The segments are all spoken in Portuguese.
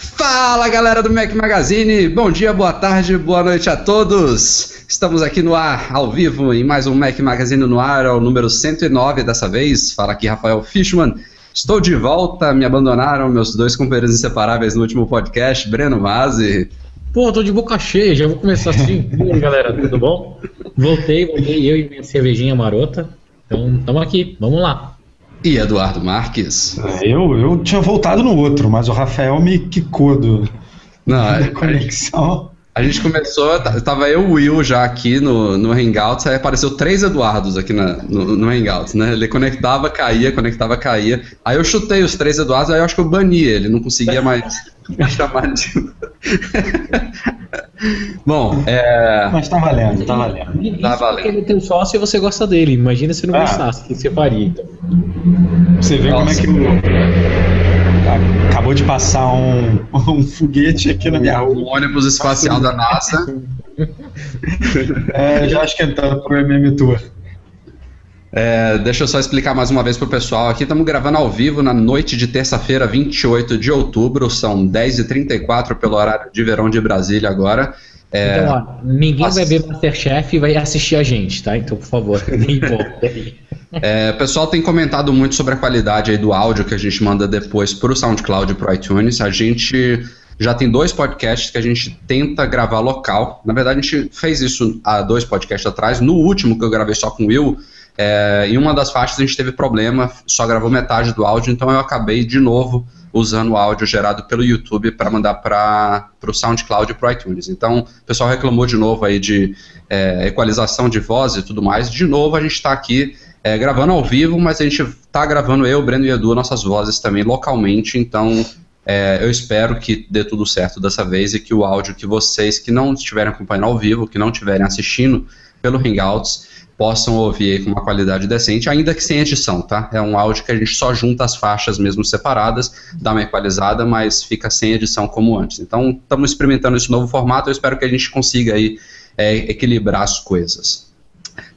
Fala galera do Mac Magazine, bom dia, boa tarde, boa noite a todos. Estamos aqui no ar, ao vivo, em mais um Mac Magazine no ar, é o número 109 dessa vez. Fala aqui Rafael Fishman. Estou de volta, me abandonaram meus dois companheiros inseparáveis no último podcast, Breno Mazzi. Pô, tô de boca cheia, já vou começar assim. e aí, galera, tudo bom? Voltei, voltei eu e minha cervejinha marota. Então, estamos aqui, vamos lá. E Eduardo Marques. É, eu, eu tinha voltado no outro, mas o Rafael me quicou do, Não, da a, conexão. a gente começou, t- tava eu e o Will já aqui no, no Hangouts, aí apareceu três Eduardos aqui na- no, no Hangouts, né? Ele conectava, caía, conectava, caía. Aí eu chutei os três Eduardos, aí eu acho que eu bani ele, não conseguia mais me chamar de. Bom, é. Mas tá valendo, tá valendo. Tá valendo. Porque ele é teu sócio e você gosta dele. Imagina se não Ah. gostasse, o que você faria, então. Você vê como é Nossa. que o. Acabou de passar um, um foguete aqui na minha rua. O ônibus espacial da NASA. É, já esquentando pro MM Tour. É, deixa eu só explicar mais uma vez pro pessoal aqui. Estamos gravando ao vivo na noite de terça-feira, 28 de outubro. São 10h34 pelo horário de verão de Brasília agora. É, Então, ó, ninguém vai ver Masterchef e vai assistir a gente, tá? Então, por favor, nem volta aí. é, o pessoal tem comentado muito sobre a qualidade aí do áudio que a gente manda depois pro SoundCloud e pro iTunes. A gente já tem dois podcasts que a gente tenta gravar local. Na verdade, a gente fez isso há dois podcasts atrás. No último que eu gravei só com o Will, é, em uma das faixas a gente teve problema, só gravou metade do áudio, então eu acabei de novo usando o áudio gerado pelo YouTube para mandar para o SoundCloud e para o iTunes. Então, o pessoal reclamou de novo aí de é, equalização de voz e tudo mais. De novo, a gente está aqui é, gravando ao vivo, mas a gente está gravando eu, Breno e Edu, nossas vozes também localmente, então é, eu espero que dê tudo certo dessa vez e que o áudio que vocês que não estiverem acompanhando ao vivo, que não estiverem assistindo pelo Hangouts, possam ouvir com uma qualidade decente, ainda que sem edição, tá? É um áudio que a gente só junta as faixas mesmo separadas, dá uma equalizada, mas fica sem edição como antes. Então, estamos experimentando esse novo formato, eu espero que a gente consiga aí é, equilibrar as coisas.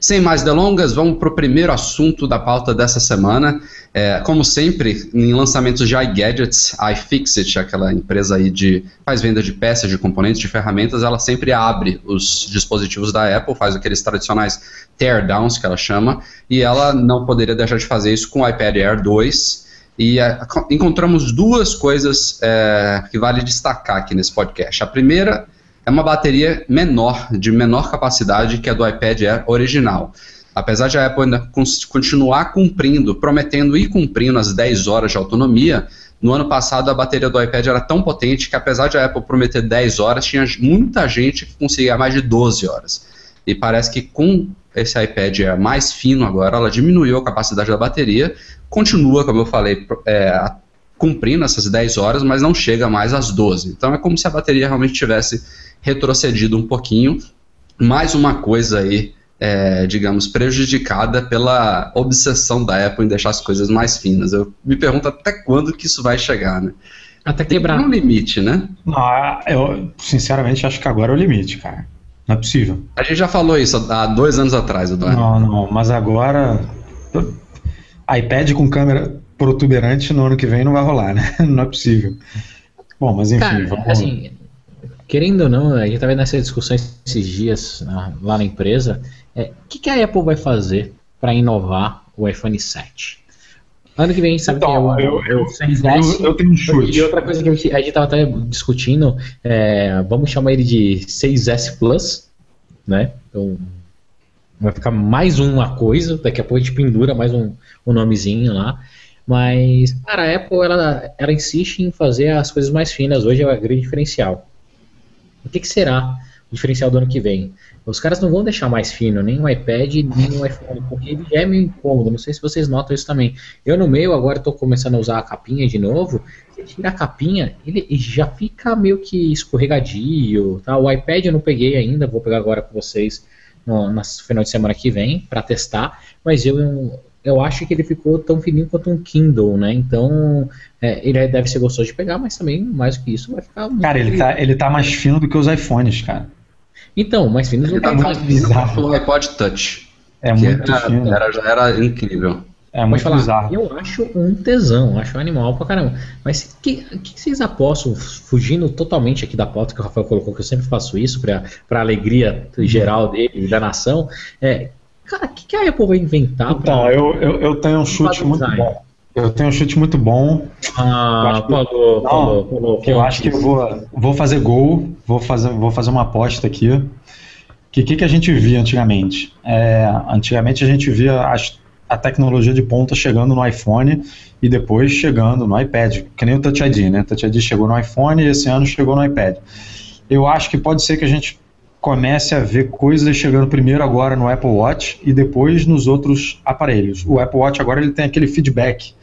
Sem mais delongas, vamos para o primeiro assunto da pauta dessa semana. É, como sempre, em lançamentos de iGadgets, iFixit, aquela empresa aí de faz venda de peças, de componentes, de ferramentas, ela sempre abre os dispositivos da Apple, faz aqueles tradicionais teardowns que ela chama, e ela não poderia deixar de fazer isso com o iPad Air 2. E é, co- encontramos duas coisas é, que vale destacar aqui nesse podcast. A primeira é uma bateria menor, de menor capacidade que a do iPad Air original. Apesar de a Apple ainda continuar cumprindo, prometendo e cumprindo as 10 horas de autonomia, no ano passado a bateria do iPad era tão potente que apesar de a Apple prometer 10 horas, tinha muita gente que conseguia mais de 12 horas. E parece que com esse iPad Air mais fino agora, ela diminuiu a capacidade da bateria, continua, como eu falei, é, cumprindo essas 10 horas, mas não chega mais às 12. Então é como se a bateria realmente tivesse retrocedido um pouquinho. Mais uma coisa aí, é, digamos, prejudicada pela obsessão da Apple em deixar as coisas mais finas. Eu me pergunto até quando que isso vai chegar, né? Até Tem quebrar. um limite, né? Não, eu sinceramente acho que agora é o limite, cara. Não é possível. A gente já falou isso há dois anos atrás, Eduardo. Não, não, mas agora. iPad com câmera protuberante no ano que vem não vai rolar, né? Não é possível. Bom, mas enfim, Cara, vamos. assim, querendo ou não, a gente tá vendo essas discussões esses dias ah, lá na empresa. é, O que, que a Apple vai fazer para inovar o iPhone 7? Ano que vem, a gente sabe Então, que é o, eu- eu- o 6S. eu, eu tenho um chute. E outra coisa que a gente, a gente tava até discutindo, é, vamos chamar ele de 6S Plus, né? Então, vai ficar mais uma coisa, daqui a pouco a gente pendura mais um, um nomezinho lá. Mas, cara, a Apple, ela, ela insiste em fazer as coisas mais finas, hoje é o grande diferencial. O que, que será o diferencial do ano que vem? Os caras não vão deixar mais fino nem o iPad, nem o iPhone, porque ele já é meio incômodo, não sei se vocês notam isso também. Eu no meio agora estou começando a usar a capinha de novo. Você tira a capinha, ele já fica meio que escorregadio. Tá? O iPad eu não peguei ainda, vou pegar agora com vocês no, no final de semana que vem para testar, mas eu, eu acho que ele ficou tão fininho quanto um Kindle, né? Então, é, ele deve ser gostoso de pegar, mas também, mais do que isso, vai ficar muito Cara, ele tá, ele tá mais fino do que os iPhones, cara. Então, mais fino do Ele que tá o muito bizarro. O iPod Touch. É que muito era, fino. era- já era incrível. É Pode muito falar, bizarro. eu acho um tesão, acho um animal pra caramba. Mas o que, que vocês apostam, fugindo totalmente aqui da pauta que o Rafael colocou, que eu sempre faço isso pra, pra alegria geral dele e da nação, é, cara, o que, que a Apple vai inventar. Então, eu, eu, eu tenho um chute muito design. bom. Eu tenho um chute muito bom. Ah, eu acho que- falou, falou, eu acho que eu vou, vou fazer gol, vou fazer, vou fazer uma aposta aqui. O que, que, que a gente via antigamente? É, antigamente a gente via as- a tecnologia de ponta chegando no iPhone e depois chegando no iPad, que nem o Touch ID, né? Touch ID chegou no iPhone e esse ano chegou no iPad. Eu acho que pode ser que a gente comece a ver coisas chegando primeiro agora no Apple Watch e depois nos outros aparelhos. O Apple Watch agora ele tem aquele feedback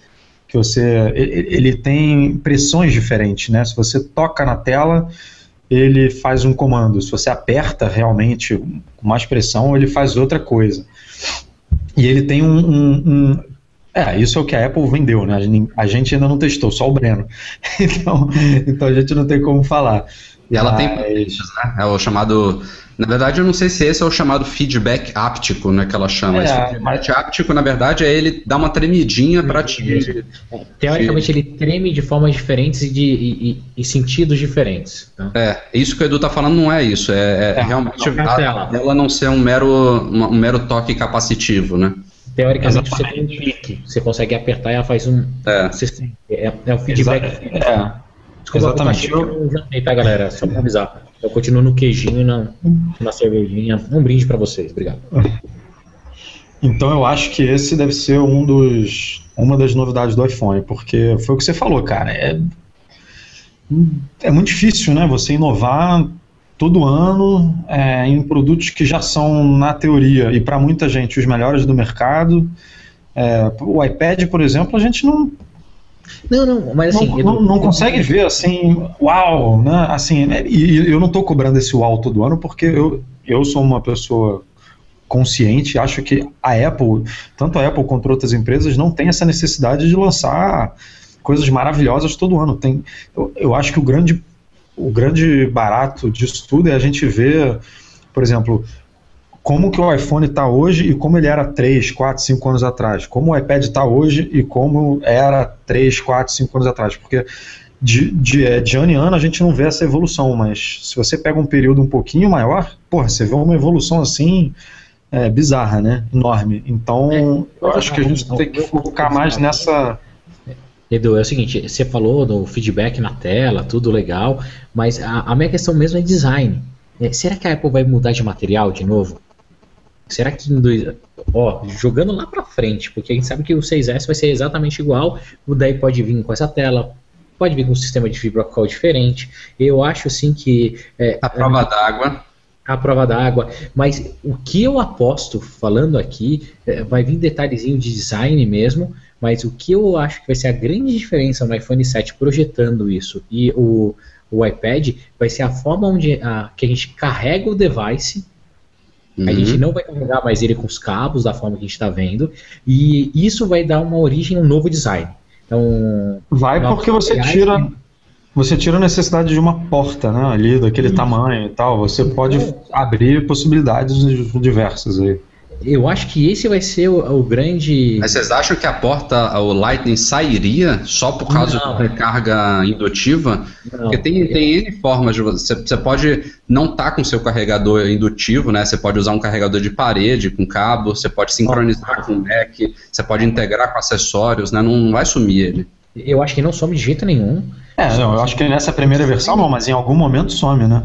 que você ele tem pressões diferentes, né? Se você toca na tela, ele faz um comando. Se você aperta realmente com mais pressão, ele faz outra coisa. E ele tem um, um- um- é, isso é o que a Apple vendeu, né? A gente ainda não testou, só o Breno. Então, então a gente não tem como falar. E ela tem Mas- potências, né? É o chamado. Na verdade, eu não sei se esse é o chamado feedback áptico, né? Que ela chama. É, Esse feedback áptico, na verdade, é ele dar uma tremidinha pra te. Teoricamente ele treme de formas diferentes e, de, e- e- e sentidos diferentes. tá? É, isso que o Edu tá falando não é isso. É, é É, realmente não, é a ela não ser um mero, uma- um mero toque capacitivo, né? Teoricamente você Exatamente. tem um clique, você consegue apertar e ela faz um. É. Você. É, é o feedback. É, Desculpa, exatamente. Eu jantei, tá, galera? Só pra avisar. Eu continuo no queijinho e na, na cervejinha. Um brinde pra vocês, obrigado. Então eu acho que esse deve ser um dos, uma das novidades do iPhone, porque foi o que você falou, cara. É, é muito difícil, né? Você inovar todo ano é, em produtos que já são, na teoria, e para muita gente, os melhores do mercado. É, o iPad, por exemplo, a gente não, Não, não, mas assim. não, Edu, não- não consegue ver assim, uau, né? Assim, né? e, e eu não estou cobrando esse uau todo ano porque eu, eu sou uma pessoa consciente, acho que a Apple, tanto a Apple quanto outras empresas, não tem essa necessidade de lançar coisas maravilhosas todo ano. Tem, eu, eu acho que o grande, o grande barato disso tudo é a gente ver, por exemplo, como que o iPhone está hoje e como ele era 3, 4, 5 anos atrás. Como o iPad está hoje e como era 3, 4, 5 anos atrás. Porque de, de, eh, de ano em ano a gente não vê essa evolução, mas se você pega um período um pouquinho maior, porra, você vê uma evolução assim é, bizarra, né? Enorme. Então, eu acho que a gente tem que focar mais nessa. Edu, é o seguinte, você falou do feedback na tela, tudo legal, mas a, a minha questão mesmo é design. É, será que a Apple vai mudar de material de novo? Será que em dois, ó, jogando lá pra frente, porque a gente sabe que o 6S vai ser exatamente igual, o daí pode vir com essa tela, pode vir com um sistema de fibra optical diferente. Eu acho assim que é, A prova d'água. a prova d'água. Mas o que eu aposto, falando aqui, é, vai vir detalhezinho de design mesmo, mas o que eu acho que vai ser a grande diferença no iPhone 7 projetando isso e o, o iPad vai ser a forma onde a, que a gente carrega o device. A Uhum. gente não vai carregar mais ele com os cabos da forma que a gente está vendo, e isso vai dar uma origem a um novo design. Então, Vai porque você tira. Você tira a necessidade de uma porta, né? Ali, daquele tamanho e tal. Você pode abrir possibilidades diversas aí. Eu acho que esse vai ser o, o grande. Mas vocês acham que a porta, o Lightning sairia só por causa Não. da recarga indutiva? Não, Porque tem, tem N formas de você. Você pode não estar com seu carregador indutivo, né? Você pode usar um carregador de parede com cabo, você pode sincronizar com o Mac, você pode integrar com acessórios, né? Não, não vai sumir ele. Eu acho que não some de jeito nenhum. É, não, eu acho que nessa primeira versão não, mas em algum momento some, né?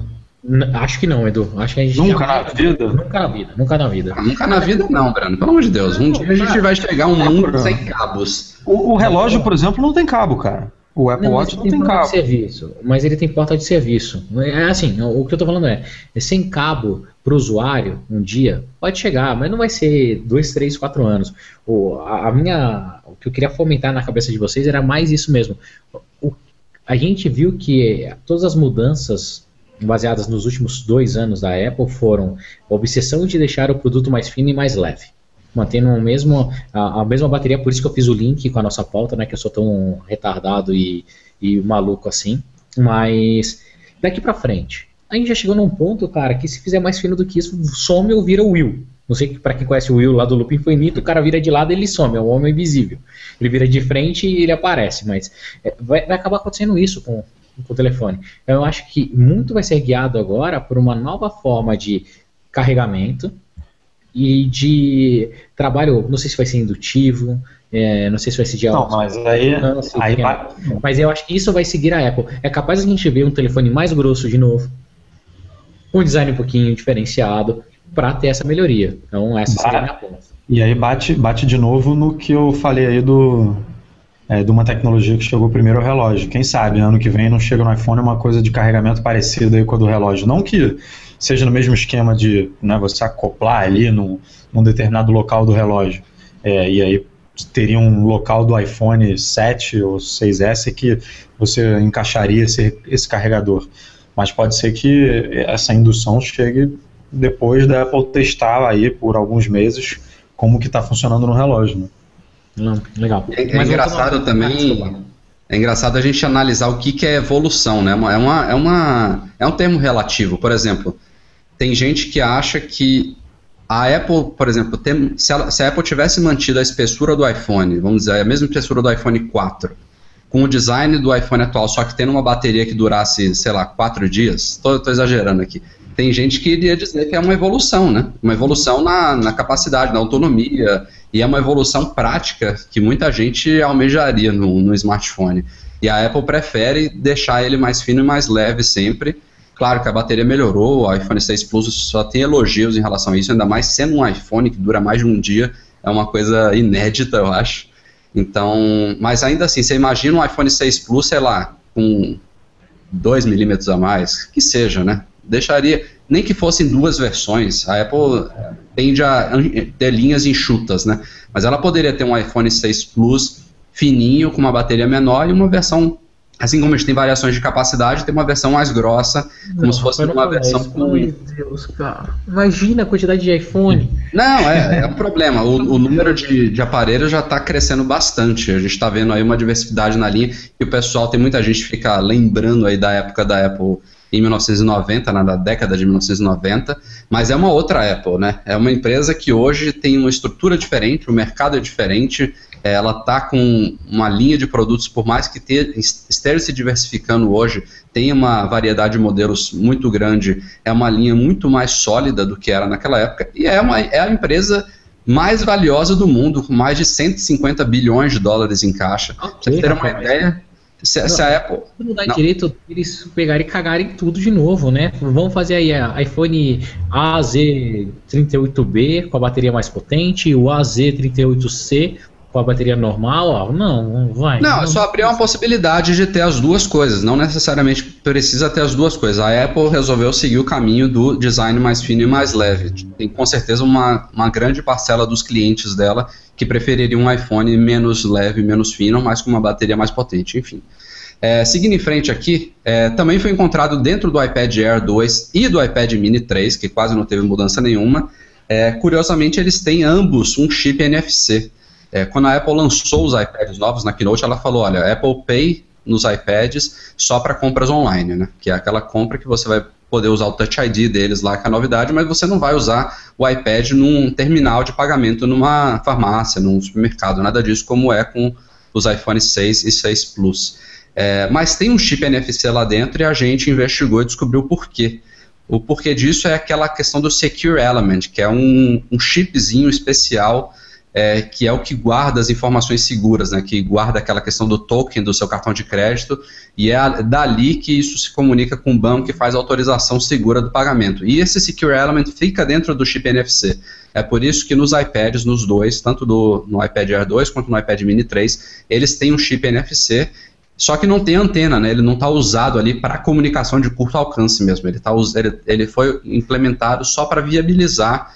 Acho que não, Edu. Acho que a gente Nunca já- na vida? Nunca na vida, nunca na vida. Nunca na vida não, Breno. Pelo amor de Deus. Um dia a gente vai chegar a um mundo sem cabos. O, o relógio, por exemplo, não tem cabo, cara. O Apple Não, Watch não ele tem porta cabo. de serviço, mas ele tem porta de serviço. É assim, o que eu tô falando é, é sem cabo para o usuário um dia pode chegar, mas não vai ser dois, três, quatro anos. O, a, a minha, o que eu queria fomentar na cabeça de vocês era mais isso mesmo. O- a gente viu que todas as mudanças baseadas nos últimos dois anos da Apple foram a obsessão de deixar o produto mais fino e mais leve. Mantendo o mesmo, a, a mesma bateria, por isso que eu fiz o link com a nossa pauta, né? Que eu sou tão retardado e, e maluco assim. Mas daqui para frente, a gente já chegou num ponto, cara, que se fizer mais fino do que isso, some ou vira Will. Não sei para quem conhece o Will lá do Loop Infinito, o cara vira de lado e ele some, é um homem invisível. Ele vira de frente e ele aparece, mas é, vai, vai acabar acontecendo isso com, com o telefone. Eu acho que muito vai ser guiado agora por uma nova forma de carregamento e de trabalho, não sei se vai ser indutivo, é, não sei se vai ser de Não, mas aí, aí vai... Mas eu acho que isso vai seguir a Apple. É capaz a gente ver um telefone mais grosso de novo, um design um pouquinho diferenciado, para ter essa melhoria. Então, essa seria a minha ponta. E aí bate, bate de novo no que eu falei aí do, é, de uma tecnologia que chegou primeiro ao relógio. Quem sabe, ano que vem não chega no iPhone uma coisa de carregamento parecida aí com a do relógio. Não que seja no mesmo esquema de né, você acoplar ali num, num determinado local do relógio. É, e aí teria um local do iPhone 7 ou 6S que você encaixaria esse, esse carregador. Mas pode ser que essa indução chegue depois da Apple testar aí por alguns meses como que está funcionando no relógio. Né? Não, legal. É, é engraçado também. É engraçado a gente analisar o que, que é evolução, né? É, uma, é, uma, é um termo relativo. Por exemplo, tem gente que acha que a Apple, por exemplo, tem, se, ela, se, a Apple tivesse mantido a espessura do iPhone, vamos dizer, a mesma espessura do iPhone 4, com o design do iPhone atual, só que tendo uma bateria que durasse, sei lá, 4 dias, estou exagerando aqui, tem gente que iria dizer que é uma evolução, né? Uma evolução na, na capacidade, na autonomia, e é uma evolução prática que muita gente almejaria no, no smartphone. E a Apple prefere deixar ele mais fino e mais leve sempre. Claro que a bateria melhorou, o iPhone 6 Plus só tem elogios em relação a isso, ainda mais sendo um iPhone que dura mais de um dia, é uma coisa inédita, eu acho. Então, mas ainda assim, você imagina um iPhone 6 Plus, sei lá, com 2 milímetros a mais, que seja, né? Deixaria, nem que fossem duas versões, a Apple tende a ter linhas enxutas, né? Mas ela poderia ter um iPhone 6 Plus fininho, com uma bateria menor e uma versão, assim como a gente tem variações de capacidade, tem uma versão mais grossa, como se fosse uma versão com... Meu Deus, cara. Imagina a quantidade de iPhone. Não, é, é um problema. O, o número de, de aparelhos já está crescendo bastante. A gente está vendo aí uma diversidade na linha e o pessoal, tem muita gente que fica lembrando aí da época da Apple em 1990, na década de 1990, mas é uma outra Apple, né? É uma empresa que hoje tem uma estrutura diferente, o mercado é diferente, é, ela está com uma linha de produtos, por mais que esteja se diversificando hoje, tem uma variedade de modelos muito grande, é uma linha muito mais sólida do que era naquela época, e é, uma, é a empresa mais valiosa do mundo, com mais de 150 bilhões de dólares em caixa. Okay, Pra você ter uma ideia, se, não, se a Apple. Não dá não. direito eles pegarem e cagarem tudo de novo, né? Vamos fazer aí a iPhone AZ38B com a bateria mais potente, o AZ38C com a bateria normal, ó, não, vai. Não, não só abrir uma possibilidade de ter as duas coisas, não necessariamente precisa ter as duas coisas. A Apple resolveu seguir o caminho do design mais fino e mais leve. Tem com certeza uma, uma grande parcela dos clientes dela que prefeririam um iPhone menos leve, menos fino, mas com uma bateria mais potente, enfim. É, seguindo em frente aqui, é, também foi encontrado dentro do iPad Air 2 e do iPad Mini 3, que quase não teve mudança nenhuma. É, curiosamente, eles têm ambos um chip NFC. É, quando a Apple lançou os iPads novos na Keynote, ela falou: olha, Apple Pay nos iPads só para compras online, né? Que é aquela compra que você vai poder usar o Touch ID deles lá, que é a novidade, mas você não vai usar o iPad num terminal de pagamento numa farmácia, num supermercado, nada disso, como é com os iPhone 6 e 6 Plus. É, mas tem um chip NFC lá dentro e a gente investigou e descobriu o porquê. O porquê disso é aquela questão do Secure Element, que é um, um chipzinho especial é, que é o que guarda as informações seguras, né, que guarda aquela questão do token do seu cartão de crédito, e é dali que isso se comunica com o banco que faz a autorização segura do pagamento. E esse Secure Element fica dentro do chip NFC. É por isso que nos iPads, nos dois, tanto do, no iPad Air 2 quanto no iPad Mini 3, eles têm um chip NFC só que não tem antena, né? Ele não está usado ali para comunicação de curto alcance mesmo. Ele, tá, ele, ele foi implementado só para viabilizar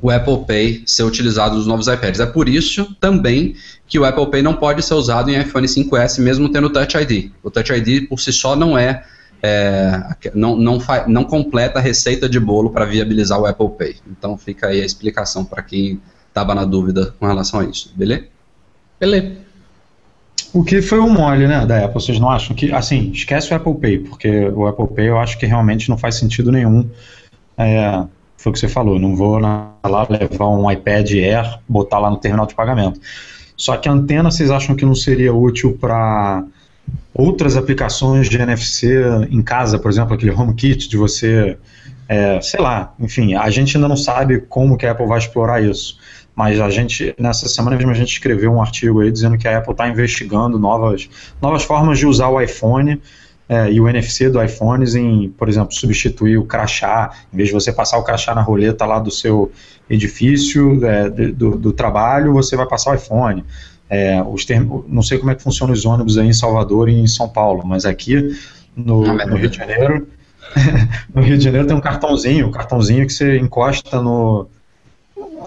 o Apple Pay ser utilizado nos novos iPads. É por isso também que o Apple Pay não pode ser usado em iPhone 5S mesmo tendo Touch ID. O Touch ID por si só não é é, não, não, não completa a receita de bolo para viabilizar o Apple Pay. Então fica aí a explicação para quem estava na dúvida com relação a isso, beleza? Beleza. O que foi um mole, né, da Apple? Vocês não acham que, assim, esquece o Apple Pay, porque o Apple Pay eu acho que realmente não faz sentido nenhum. É, foi o que você falou, não vou lá levar um iPad Air, botar lá no terminal de pagamento. Só que a antena vocês acham que não seria útil para outras aplicações de NFC em casa, por exemplo, aquele HomeKit de você, é, sei lá, enfim, a gente ainda não sabe como que a Apple vai explorar isso, mas a gente, nessa semana mesmo, a gente escreveu um artigo aí dizendo que a Apple está investigando novas, novas formas de usar o iPhone é, e o NFC do iPhone em, por exemplo, substituir o crachá, em vez de você passar o crachá na roleta lá do seu edifício, é, do, do trabalho, você vai passar o iPhone. É, os termos, não sei como é que funciona os ônibus aí em Salvador e em São Paulo, mas aqui no, no Rio de Janeiro, no Rio de Janeiro tem um cartãozinho, um cartãozinho que você encosta no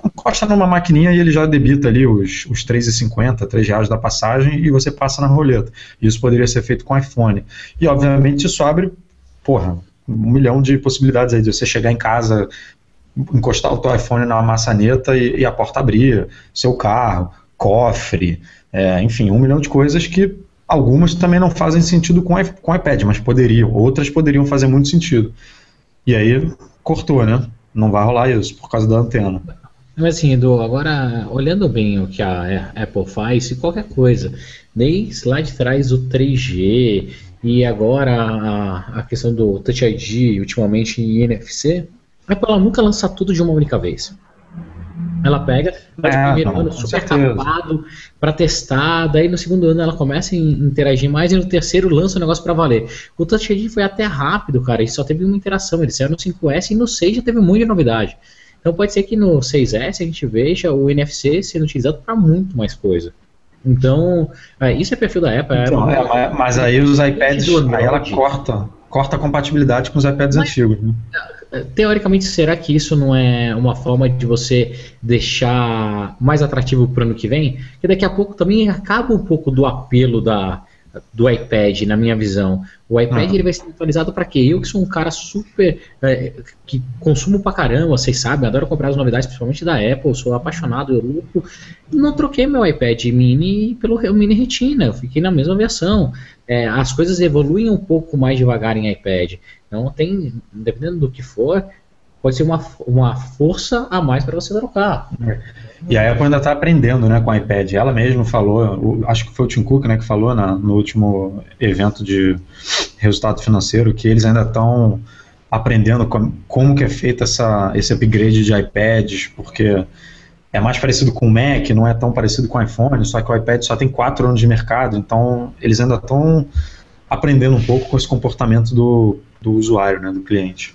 encosta numa maquininha e ele já debita ali os, os 3,50, 3 reais da passagem e você passa na roleta. Isso poderia ser feito com iPhone. E obviamente isso abre, porra, um milhão de possibilidades aí de você chegar em casa, encostar o teu iPhone na maçaneta e, e a porta abrir, seu carro, cofre, é, enfim, um milhão de coisas que algumas também não fazem sentido com, com iPad, mas poderiam, outras poderiam fazer muito sentido. E aí cortou, né? Não vai rolar isso por causa da antena. Mas assim, Edu, agora olhando bem o que a Apple faz, se qualquer coisa, desde lá de trás o 3G e agora a, a questão do Touch ID, ultimamente em NFC, a Apple ela nunca lança tudo de uma única vez. Ela pega, faz é, o primeiro não, ano super capado para testar, daí no segundo ano ela começa a interagir mais e no terceiro lança o negócio para valer. O Touch ID foi até rápido, cara, e só teve uma interação. Ele saiu no 5S e no 6 já teve muita novidade. Então pode ser que no 6S a gente veja o NFC sendo utilizado para muito mais coisa. Então, é, isso é perfil da Apple. Então, é, mas aí os iPads, aí ela corta, corta a compatibilidade com os iPads mas, antigos. Né? Teoricamente, será que isso não é uma forma de você deixar mais atrativo para o ano que vem? Que daqui a pouco também acaba um pouco do apelo da, do iPad, na minha visão. O iPad ele vai ser atualizado para quê? Eu que sou um cara super. É, que consumo pra caramba, vocês sabem, adoro comprar as novidades, principalmente da Apple, sou apaixonado, eu louco. Não troquei meu iPad mini pelo mini Retina, eu fiquei na mesma versão. É, as coisas evoluem um pouco mais devagar em iPad. Então tem, dependendo do que for, pode ser uma, uma força a mais para você trocar. E a Apple ainda está aprendendo né, com o iPad. Ela mesma falou, acho que foi o Tim Cook né, que falou na, no último evento de resultado financeiro, que eles ainda estão aprendendo com, como que é feito essa, esse upgrade de iPads, porque é mais parecido com o Mac, não é tão parecido com o iPhone, só que o iPad só tem quatro anos de mercado, então eles ainda estão aprendendo um pouco com esse comportamento do, do usuário, né, do cliente.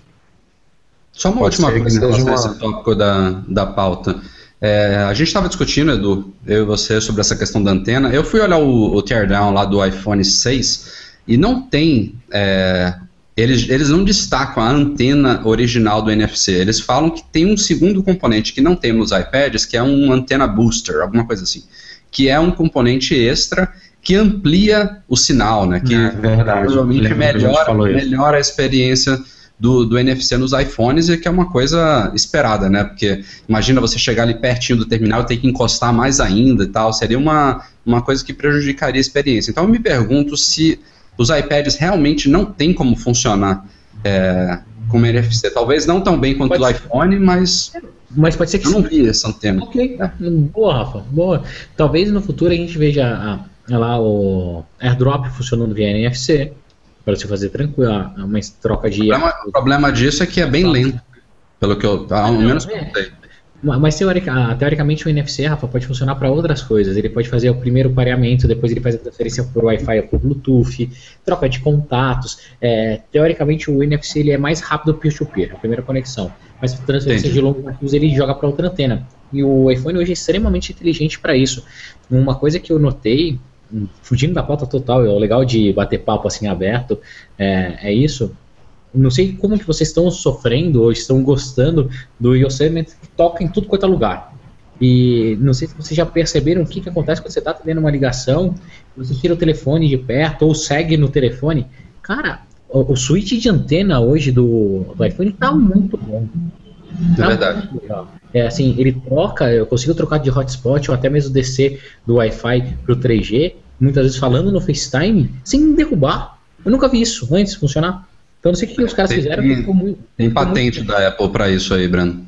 Só uma Pode última coisa em relação uma... a esse tópico da, da pauta. É, a gente estava discutindo, Edu, eu e você, sobre essa questão da antena. Eu fui olhar o, o teardown lá do iPhone 6 e não tem. É, eles, eles não destacam a antena original do NFC. Eles falam que tem um segundo componente que não tem nos iPads, que é um antena booster, alguma coisa assim. Que é um componente extra que amplia o sinal, né? Que é verdade. provavelmente melhora, melhora a experiência do, do NFC nos iPhones e que é uma coisa esperada, né? Porque imagina você chegar ali pertinho do terminal e ter que encostar mais ainda e tal, seria uma, uma coisa que prejudicaria a experiência. Então eu me pergunto se os iPads realmente não tem como funcionar é, com NFC. Talvez não tão bem quanto pode o iPhone, mas. Mas pode ser que Eu não vi essa antena. Ok, é. boa, Rafa, boa. Talvez no futuro a gente veja a, a, lá o AirDrop funcionando via NFC para você fazer tranquilo, uma troca de. O problema, o problema, disso é que é bem lento, pelo que eu, ao menos é. Mas teorica, ah, teoricamente o NFC, Rafa, pode funcionar para outras coisas. Ele pode fazer o primeiro pareamento, depois ele faz a transferência por Wi-Fi ou por Bluetooth, troca de contatos. É, teoricamente o NFC ele é mais rápido peer-to-peer, a primeira conexão. Mas transferência Entendi. de longos arquivos ele joga para outra antena. E o iPhone hoje é extremamente inteligente para isso. Uma coisa que eu notei fugindo da pauta total, é o legal de bater papo assim aberto, é, é isso. Não sei como que vocês estão sofrendo ou estão gostando do Yosemite que toca em tudo quanto é lugar. E não sei se vocês já perceberam o que, que acontece quando você está atendendo uma ligação, você tira o telefone de perto ou segue no telefone. Cara, o, o switch de antena hoje do, do iPhone tá muito bom. É verdade. É assim, ele troca, eu consigo trocar de hotspot ou até mesmo descer do Wi-Fi pro 3G, muitas vezes falando no FaceTime, sem derrubar. Eu nunca vi isso antes funcionar. Então não sei o que os caras Tem- fizeram. tem- ficou muito- Tem ficou muito patente da Apple pra isso aí, Breno.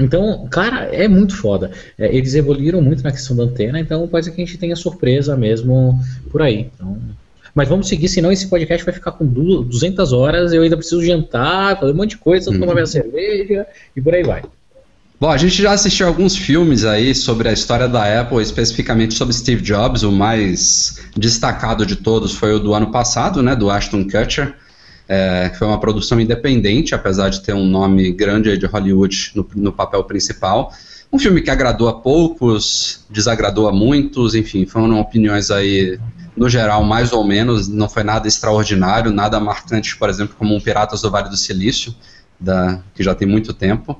então, cara, é muito foda. É, eles evoluíram muito na questão da antena, então pode ser que a gente tenha surpresa mesmo por aí. Então, mas vamos seguir, senão esse podcast vai ficar com du- 200 horas. Eu ainda preciso jantar, fazer um monte de coisa, Uhum. tomar minha cerveja e por aí vai. Bom, a gente já assistiu alguns filmes aí sobre a história da Apple, especificamente sobre Steve Jobs. O mais destacado de todos foi o do ano passado, né, do Ashton Kutcher, é, que foi uma produção independente, apesar de ter um nome grande de Hollywood no, no papel principal. Um filme que agradou a poucos, desagradou a muitos, enfim, foram opiniões aí, no geral, mais ou menos. Não foi nada extraordinário, nada marcante, por exemplo, como um Piratas do Vale do Silício, da, que já tem muito tempo.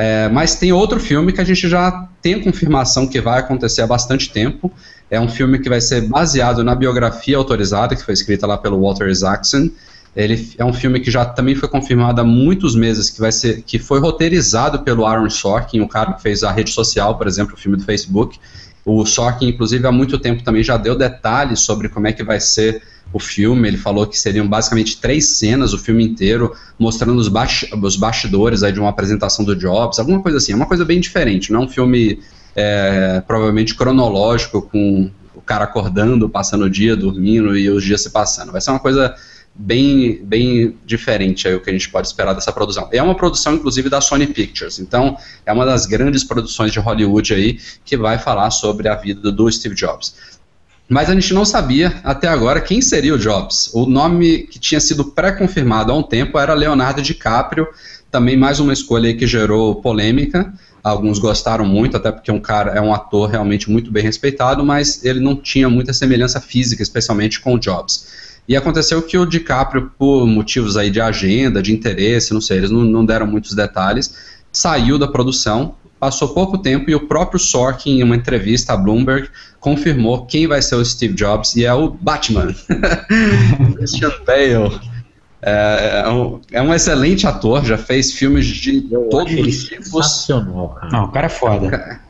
É, mas tem outro filme que a gente já tem a confirmação que vai acontecer há bastante tempo. É um filme que vai ser baseado na biografia autorizada, que foi escrita lá pelo Walter Isaacson. Ele é um filme que já também foi confirmado há muitos meses, que vai ser, que foi roteirizado pelo Aaron Sorkin, o cara que fez a rede social, por exemplo, o filme do Facebook. O Sorkin, inclusive, há muito tempo também já deu detalhes sobre como é que vai ser o filme. Ele falou que seriam basicamente três cenas, o filme inteiro, mostrando os, basti- os bastidores aí de uma apresentação do Jobs, alguma coisa assim. É uma coisa bem diferente, não é um filme é, provavelmente cronológico, com o cara acordando, passando o dia, dormindo e os dias se passando. Vai ser uma coisa bem, bem diferente aí o que a gente pode esperar dessa produção. É uma produção, inclusive, da Sony Pictures, então é uma das grandes produções de Hollywood aí que vai falar sobre a vida do Steve Jobs. Mas a gente não sabia até agora quem seria o Jobs. O nome que tinha sido pré-confirmado há um tempo era Leonardo DiCaprio, também mais uma escolha que gerou polêmica. Alguns gostaram muito, até porque um cara é um ator realmente muito bem respeitado, mas ele não tinha muita semelhança física, especialmente com o Jobs. E aconteceu que o DiCaprio, por motivos aí de agenda, de interesse, não sei, eles não, não deram muitos detalhes, saiu da produção, passou pouco tempo e o próprio Sorkin, em uma entrevista à Bloomberg, confirmou quem vai ser o Steve Jobs e é o Batman. Christian Bale. É, é um, é um excelente ator, já fez filmes de Eu todos os tipos. cara. Não, o cara é foda.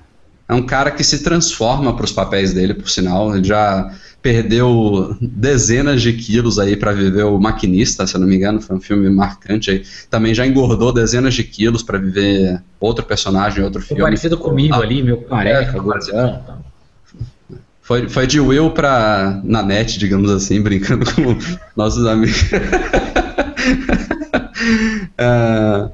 É um cara que se transforma para os papéis dele, por sinal. Ele já perdeu dezenas de quilos aí para viver o Maquinista, se eu não me engano, foi um filme marcante aí. Também já engordou dezenas de quilos para viver outro personagem, outro Ficou filme. parecido comigo Ah, ali, meu careca, ficou gordão. tal. Foi, foi de Will pra Nanete, digamos assim, brincando com nossos amigos. Ah,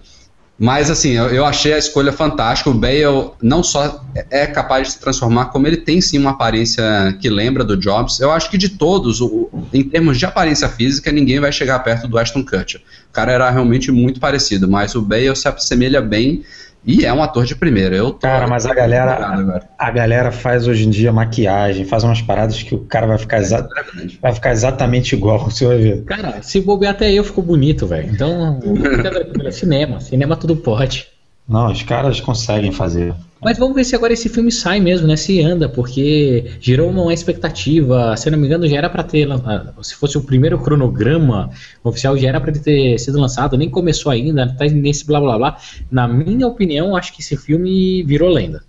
mas assim, eu, eu achei a escolha fantástica. O Bale não só é capaz de se transformar, como ele tem sim uma aparência que lembra do Jobs. Eu acho que de todos, o- em termos de aparência física, ninguém vai chegar perto do Ashton Kutcher. O cara era realmente muito parecido, mas o Bale se assemelha bem e é um ator de primeira. Eu tô Cara, mas a galera-. A galera faz hoje em dia maquiagem, faz umas paradas que o cara vai ficar, exa- É vai ficar exatamente igual, você vai ver. Cara, se bobear até eu fico bonito, velho. Então, é cinema. Cinema tudo pode. Não, os caras conseguem fazer. Mas vamos ver se agora esse filme sai mesmo, né? Se anda, porque gerou uma expectativa. Se eu não me engano, já era pra ter. ah, Se fosse o primeiro cronograma oficial, já era pra ele ter sido lançado, nem começou ainda, tá nesse blá blá blá. Na minha opinião, acho que esse filme virou lenda.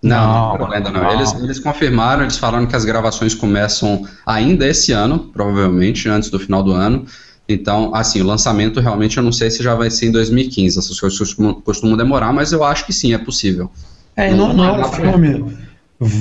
Não, Não, não, ainda não. não. Eles, eles confirmaram, eles falaram que as gravações começam ainda esse ano, provavelmente, antes do final do ano. Então, assim, o lançamento realmente eu não sei se já vai ser em 2015. Essas coisas costumam, costumam demorar, mas eu acho que sim, é possível. É, e não, não é um filme.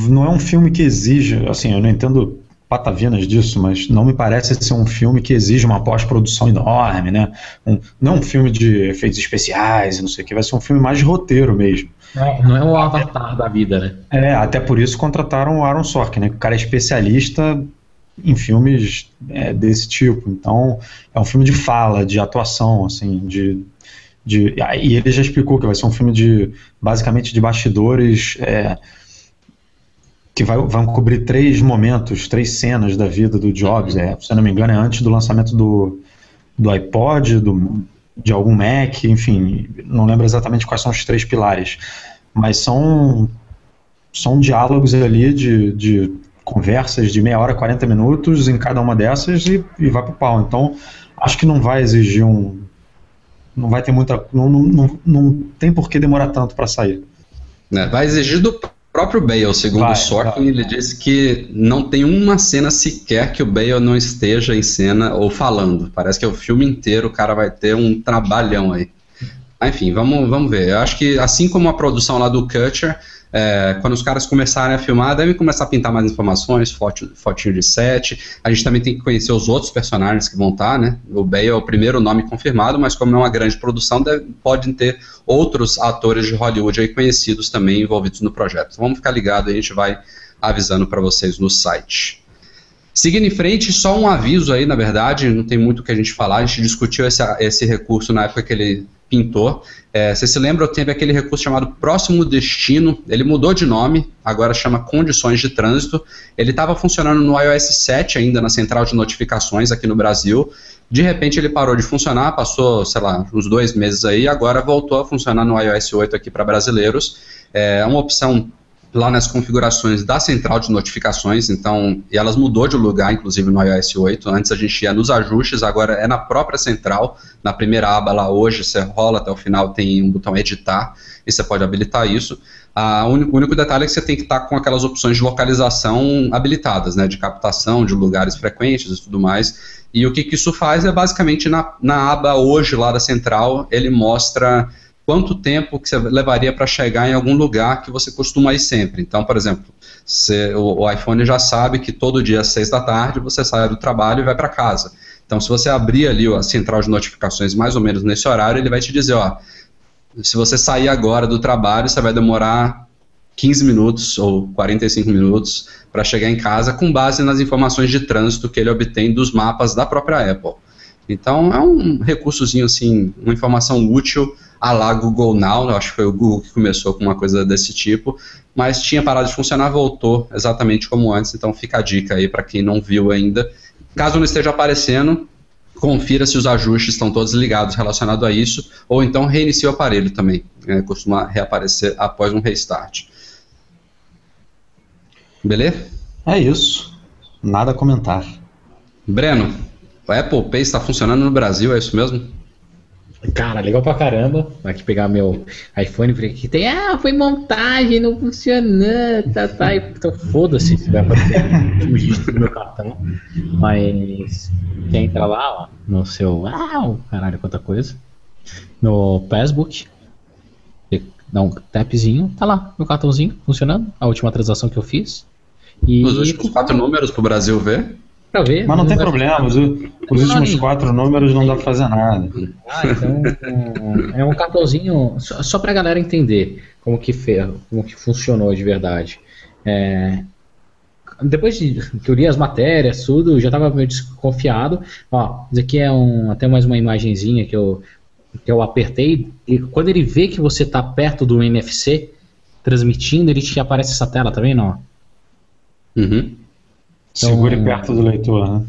Não é um filme que exige, assim, eu não entendo patavinas disso, mas não me parece ser um filme que exige uma pós-produção enorme, né? Um- não um filme de efeitos especiais e não sei o que, vai ser um filme mais de roteiro mesmo. Não é um avatar da vida, né? É, até por isso contrataram o Aaron Sorkin, né? O cara é especialista em filmes é, desse tipo. Então, é um filme de fala, de atuação, assim, de. de e ele já explicou que vai ser um filme de basicamente de bastidores é, que vai, vão cobrir três momentos, três cenas da vida do Jobs. É, se eu não me engano, é antes do lançamento do, do iPod, do, de algum Mac, enfim, não lembro exatamente quais são os três pilares. Mas são são diálogos ali de, de conversas de meia hora, 40 minutos em cada uma dessas e, e vai pro pau. Então, acho que não vai exigir um. Não vai ter muita. Não, não, não, não tem por que demorar tanto para sair. É, vai exigir do próprio Bale, segundo vai, o Sorkin, ele disse que não tem uma cena sequer que o Bale não esteja em cena ou falando. Parece que é o filme inteiro, o cara vai ter um trabalhão aí. Enfim, vamos, vamos ver. Eu acho que assim como a produção lá do Kutcher, é, quando os caras começarem a filmar, devem começar a pintar mais informações, foto, fotinho de set. A gente também tem que conhecer os outros personagens que vão estar, né? O Bale é o primeiro nome confirmado, mas como é uma grande produção, deve, podem ter outros atores de Hollywood aí conhecidos também envolvidos no projeto. Vamos ficar ligado, a gente vai avisando para vocês no site. Seguindo em frente, só um aviso aí, na verdade, não tem muito o que a gente falar, a gente discutiu esse recurso na época que ele pintor. É, você se lembra, teve aquele recurso chamado Próximo Destino, ele mudou de nome, agora chama Condições de Trânsito. Ele estava funcionando no iOS 7 ainda, na central de notificações aqui no Brasil. De repente ele parou de funcionar, passou, sei lá, uns dois meses aí, agora voltou a funcionar no iOS 8 aqui para brasileiros. É uma opção lá nas configurações da central de notificações, então, e elas mudou de lugar, inclusive no iOS 8. Antes a gente ia nos ajustes, agora é na própria central, na primeira aba lá hoje, você rola até o final, tem um botão editar, e você pode habilitar isso. Ah, o, único, detalhe é que você tem que estar com aquelas opções de localização habilitadas, né, de captação de lugares frequentes e tudo mais. E o que, que isso faz é basicamente na, na aba hoje lá da central, ele mostra quanto tempo que você levaria para chegar em algum lugar que você costuma ir sempre. Então, por exemplo, o, o, iPhone já sabe que todo dia às seis da tarde você sai do trabalho e vai para casa. Então, se você abrir ali a central de notificações mais ou menos nesse horário, ele vai te dizer, ó, se você sair agora do trabalho, você vai demorar 15 minutos ou 45 minutos para chegar em casa com base nas informações de trânsito que ele obtém dos mapas da própria Apple. Então é um recursozinho assim, uma informação útil a lá Google Now, eu acho que foi o Google que começou com uma coisa desse tipo, mas tinha parado de funcionar, voltou exatamente como antes, então fica a dica aí para quem não viu ainda. Caso não esteja aparecendo, confira se os ajustes estão todos ligados relacionados a isso, ou então reinicie o aparelho também, né, costuma reaparecer após um restart. Beleza? É isso. Nada a comentar. Breno, o Apple Pay está funcionando no Brasil, é isso mesmo? Cara, legal pra caramba. Vai aqui pegar meu iPhone e aqui tem. Ah, foi montagem, não funcionou. Tá, tá. Então foda-se se vai aparecer o registro do meu cartão. Mas quem entra lá, ó, no seu. Ah, caralho, quanta coisa. No Passbook. Dá um tapzinho, tá lá, meu cartãozinho funcionando. A última transação que eu fiz. E Os últimos quatro números pro Brasil ver pra ver. Mas não, tem problema, os, os últimos quatro números não dá pra fazer nada. Ah, então é um cartãozinho, só, só pra galera entender como que, como que funcionou de verdade. É, depois de que eu li as matérias, tudo, eu já estava meio desconfiado. Ó, isso aqui é um, até mais uma imagenzinha que eu, que eu apertei. E quando ele vê que você está perto do NFC transmitindo, ele te aparece essa tela, tá vendo? Ó? Uhum. Então, Segure perto do leitor, né?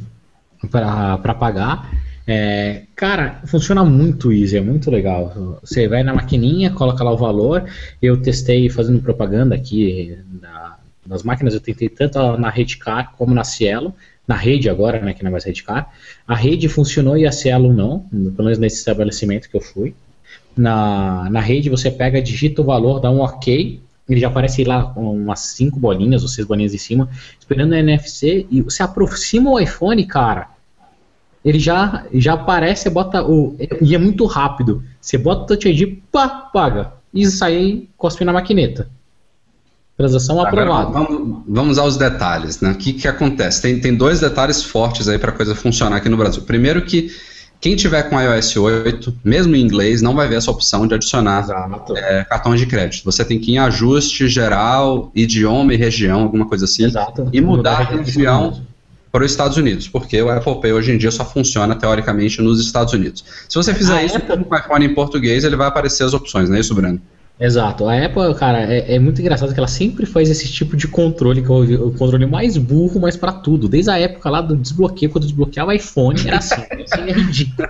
Para pagar. É, cara, funciona muito easy, é muito legal. Você vai na maquininha, coloca lá o valor. Eu testei fazendo propaganda aqui na, nas máquinas, eu tentei tanto na Redcar como na Cielo. Na rede agora, né, que não é mais Redcar. A rede funcionou e a Cielo não, pelo menos nesse estabelecimento que eu fui. Na, na rede você pega, digita o valor, dá um OK, ele já aparece lá com umas cinco bolinhas ou seis bolinhas em cima, esperando o NFC, e você aproxima o iPhone, cara, ele já, já aparece, bota o. E é muito rápido. Você bota o Touch ID, pá, paga. E sai cospe na maquineta. Transação aprovada. Vamos, vamos aos detalhes, né? O que, que acontece? Tem, tem dois detalhes fortes aí para a coisa funcionar aqui no Brasil. Primeiro que quem tiver com iOS 8, mesmo em inglês, não vai ver essa opção de adicionar é, cartões de crédito. Você tem que ir em ajuste geral, idioma e região, alguma coisa assim, Exato. e mudar a região para os Estados Unidos, porque o Apple Pay hoje em dia só funciona teoricamente nos Estados Unidos. Se você fizer a isso Apple... com o iPhone em português, ele vai aparecer as opções, não é isso, Breno? Exato. A Apple, cara, é, é, muito engraçado que ela sempre faz esse tipo de controle, que é o, o controle mais burro, mas para tudo. Desde a época lá do desbloqueio, quando desbloqueava o iPhone, era assim. assim é ridículo.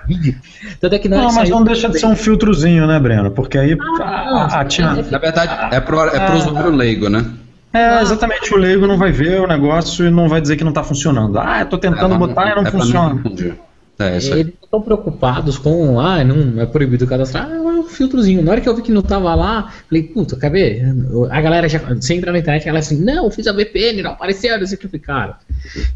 Tanto é que não, não mas não deixa de ser um filtrozinho, né, Breno? Porque aí ah, a, a, tinha... Na verdade, é pro, é pro usuário leigo, né? É, exatamente, o leigo não vai ver o negócio e não vai dizer que não está funcionando. Ah, eu tô tentando É, botar e não é funciona. É, isso aí. Eles estão preocupados com, ah, não é proibido cadastrar, ah, é um filtrozinho. Na hora que eu vi que não tava lá, falei, puta, ver? A galera já, você entra na internet, a galera assim, não, fiz a VPN, não apareceu, não sei o que, cara.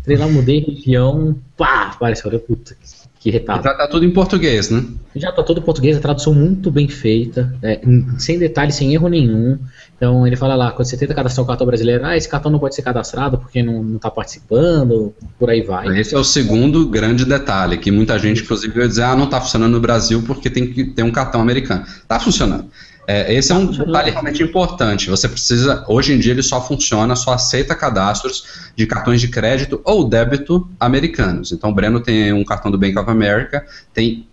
Entrei lá, mudei região, pá, apareceu, eu, puta, que retardo. Tá, tá tudo em português, né? Já tá todo em português, a tradução muito bem feita, é, em- sem detalhe, sem erro nenhum. Então ele fala lá, quando você tenta cadastrar o cartão brasileiro, ah, esse cartão não pode ser cadastrado porque não, não tá participando, por aí vai. Esse é o segundo grande detalhe, que muita gente, inclusive, vai dizer, ah, não tá funcionando no Brasil porque tem que ter um cartão americano. Tá funcionando. É, esse é um detalhe realmente importante. Você precisa, hoje em dia ele só funciona, só aceita cadastros de cartões de crédito ou débito americanos. Então o Breno tem um cartão do Bank of America, tem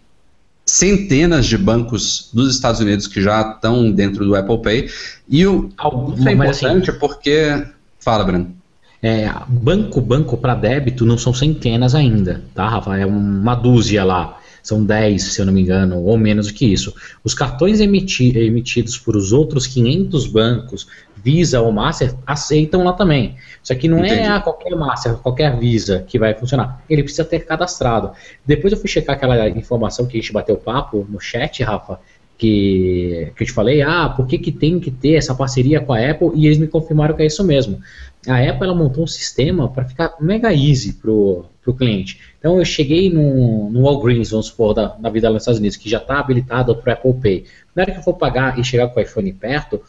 centenas de bancos dos Estados Unidos que já estão dentro do Apple Pay. E o, isso é mas assim, importante porque. Fala, Breno. É, banco, banco para débito não são centenas ainda, tá, Rafa? É uma dúzia lá. São 10, se eu não me engano, ou menos do que isso. Os cartões emiti- emitidos por os outros 500 bancos, Visa ou Master, aceitam lá também. Isso aqui não Entendi. é qualquer Master, qualquer Visa que vai funcionar. Ele precisa ter cadastrado. Depois eu fui checar aquela informação que a gente bateu papo no chat, Rafa, que, que eu te falei, ah, por que, que tem que ter essa parceria com a Apple? E eles me confirmaram que é isso mesmo a Apple ela montou um sistema para ficar mega easy pro, pro cliente. Então eu cheguei no, no Walgreens, vamos supor, da, da vida nos Estados Unidos, que já está habilitado para Apple Pay. Na hora que eu for pagar e chegar com o iPhone perto,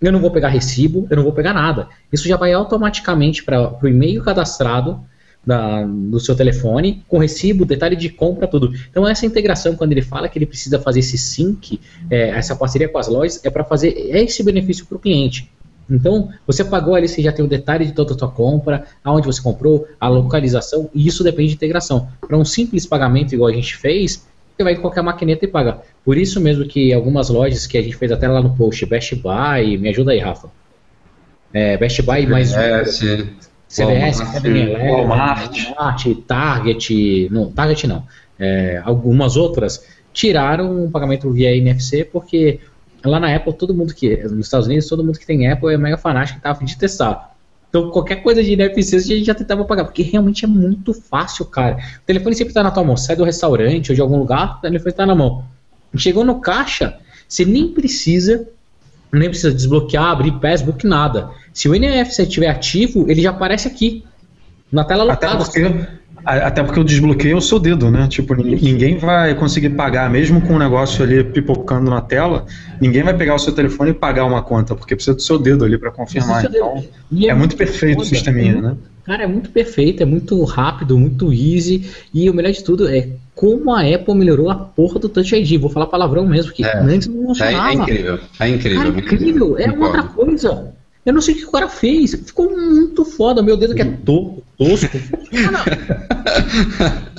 eu não vou pegar recibo, eu não vou pegar nada. Isso já vai automaticamente para o e-mail cadastrado da, do seu telefone, com recibo, detalhe de compra, tudo. Então essa integração, quando ele fala que ele precisa fazer esse sync, é, essa parceria com as lojas, é para fazer esse benefício para o cliente. Então, você pagou ali, você já tem o detalhe de toda a sua compra, aonde você comprou, a localização, e isso depende de integração. Para um simples pagamento, igual a gente fez, você vai em qualquer maquineta e paga. Por isso mesmo que algumas lojas que a gente fez até lá no post, Best Buy, me ajuda aí, Rafa. É, Best Buy mais CVS, CVS, Walmart, 7-Eleven, Walmart. Walmart, Target, não, Target não, é, algumas outras tiraram o pagamento via NFC porque lá na Apple todo mundo que nos Estados Unidos todo mundo que tem Apple é mega fanático e tava de testar. Então qualquer coisa de NFC a gente já tentava pagar porque realmente é muito fácil, cara. O telefone sempre tá na tua mão, sai do restaurante ou de algum lugar, o telefone tá na mão. Chegou no caixa, você nem precisa nem precisa desbloquear, abrir Facebook, nada. Se o NFC estiver ativo, ele já aparece aqui. Na tela Até lotada. porque, até porque eu desbloqueei o seu dedo, né? Tipo, nin- ninguém vai conseguir pagar, mesmo com o negócio ali pipocando na tela, ninguém vai pegar o seu telefone e pagar uma conta, porque precisa do seu dedo ali para confirmar. Então. E é muito perfeito o sisteminha, é muito- né? Cara, é muito perfeito, é muito rápido, muito easy. E o melhor de tudo é como a Apple melhorou a porra do Touch ID. Vou falar palavrão mesmo, porque É. antes não É, funcionava. é incrível. É incrível. Cara, incrível. É uma Concordo. outra coisa. Eu não sei o que o cara fez. Ficou muito foda. Meu dedo que é to tosco. Eu-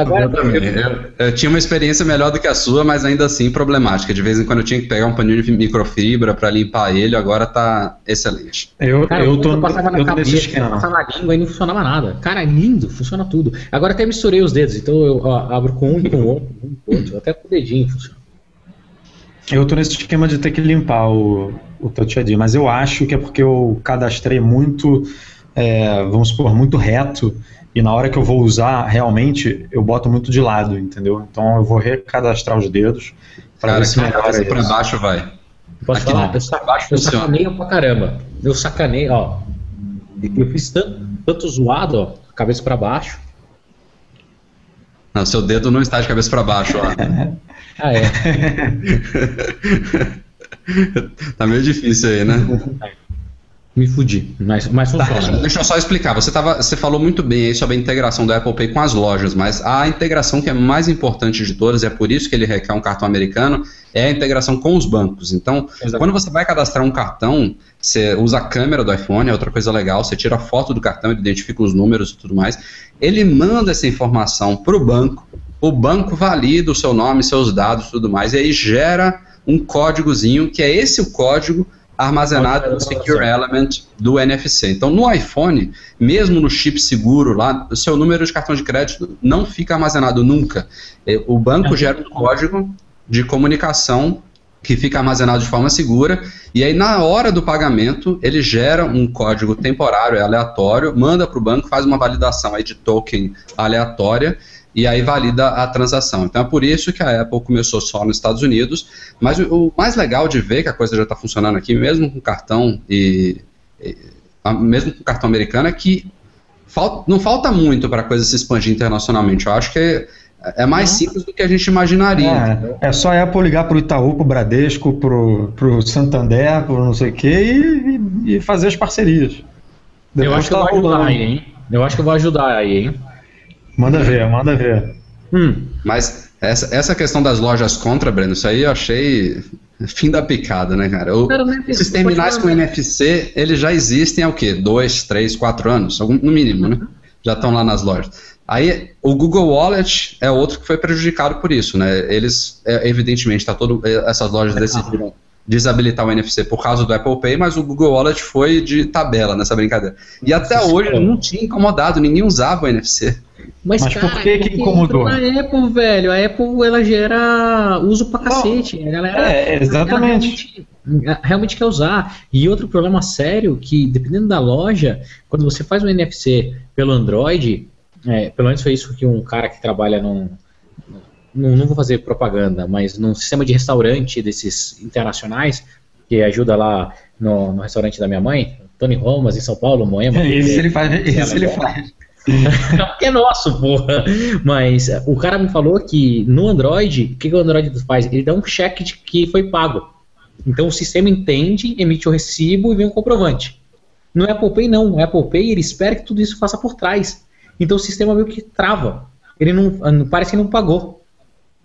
Agora, Eu, também. Eu- eu tinha uma experiência melhor do que a sua, mas ainda assim problemática. De vez em quando eu tinha que pegar um paninho de microfibra para limpar ele, agora tá excelente. Eu, Cara, eu tô, passava na eu tô nesse cabeça, passava na língua e não funcionava nada. Cara, é lindo, funciona tudo. Agora até misturei os dedos, então eu ó, abro com um e com o outro, um com o outro, até com o dedinho funciona. Eu tô nesse esquema de ter que limpar o, o Touch ID, mas eu acho que é porque eu cadastrei muito, é, vamos supor, muito reto, e na hora que eu vou usar, realmente, eu boto muito de lado, entendeu? Então eu vou recadastrar os dedos para Cara, ver se melhora cabeça pra isso. baixo vai. Posso Aqui falar? não. Eu, sa Abaixo eu sacaneio pra caramba. Eu sacanei, ó. Eu fiz tanto, tanto zoado, ó, cabeça pra baixo. Não, seu dedo não está de cabeça para baixo, ó. Ah, é. tá meio difícil aí, né? Me fudi. Mas, mas Tá, funciona. deixa eu só explicar. Você, tava, você falou muito bem aí sobre a integração do Apple Pay com as lojas, mas a integração que é mais importante de todas, é por isso que ele requer um cartão americano, é a integração com os bancos. Então, Exato. quando você vai cadastrar um cartão, você usa a câmera do iPhone, é outra coisa legal, você tira a foto do cartão, ele identifica os números e tudo mais, ele manda essa informação para o banco, o banco valida o seu nome, seus dados e tudo mais, e aí gera um códigozinho, que é esse o código armazenado no Secure Element do NFC. Então, no iPhone, mesmo no chip seguro lá, o seu número de cartão de crédito não fica armazenado nunca. Eh, O banco É. gera um código de comunicação que fica armazenado de forma segura, e aí na hora do pagamento ele gera um código temporário, é aleatório, manda para o banco, faz uma validação aí de token aleatória, e aí valida a transação. Então é por isso que a Apple começou só nos Estados Unidos, mas o, o mais legal de ver que a coisa já está funcionando aqui, mesmo com cartão e, e mesmo com cartão americano, é que falta, não falta muito para a coisa se expandir internacionalmente. Eu acho que é, é mais simples do que a gente imaginaria. É, é só a Apple ligar para o Itaú, para o Bradesco, para o Santander, para não sei o quê, e, e fazer as parcerias. Depois eu acho que tá eu vou ajudar aí, hein? Eu acho que eu vou ajudar aí, hein? Manda ver, manda ver. Hum. Mas essa, essa questão das lojas contra, Breno, isso aí eu achei fim da picada, né, cara? O, cara esses terminais com NFC, eles já existem há o quê? Dois, três, quatro anos? No mínimo, né? Já estão lá nas lojas. Aí o Google Wallet é outro que foi prejudicado por isso, né? Eles, é, evidentemente, tá todo, é, essas lojas decidiram desabilitar o NFC por causa do Apple Pay, mas o Google Wallet foi de tabela nessa brincadeira. E até hoje não tinha incomodado, ninguém usava o NFC. Mas, Mas cara, por que, que incomodou? A Apple, velho, a Apple ela gera uso pra cacete. A galera, é, exatamente. Realmente, realmente, quer usar. E outro problema sério que, dependendo da loja, quando você faz um NFC pelo Android, é, pelo menos foi isso que um cara que trabalha num. Não, não vou fazer propaganda, mas num sistema de restaurante desses internacionais, que ajuda lá no, no restaurante da minha mãe, Tony Romas, em São Paulo, Moema. Isso ele faz. Isso ele faz. é nosso, porra. Mas eh, o cara me falou que no Android, o que, que o Android faz? Ele dá um cheque de que foi pago. Então o sistema entende, emite o recibo e vem o comprovante. No Apple Pay não. No Apple Pay ele espera que tudo isso faça por trás. Então o sistema meio que trava. Ele não parece que não pagou.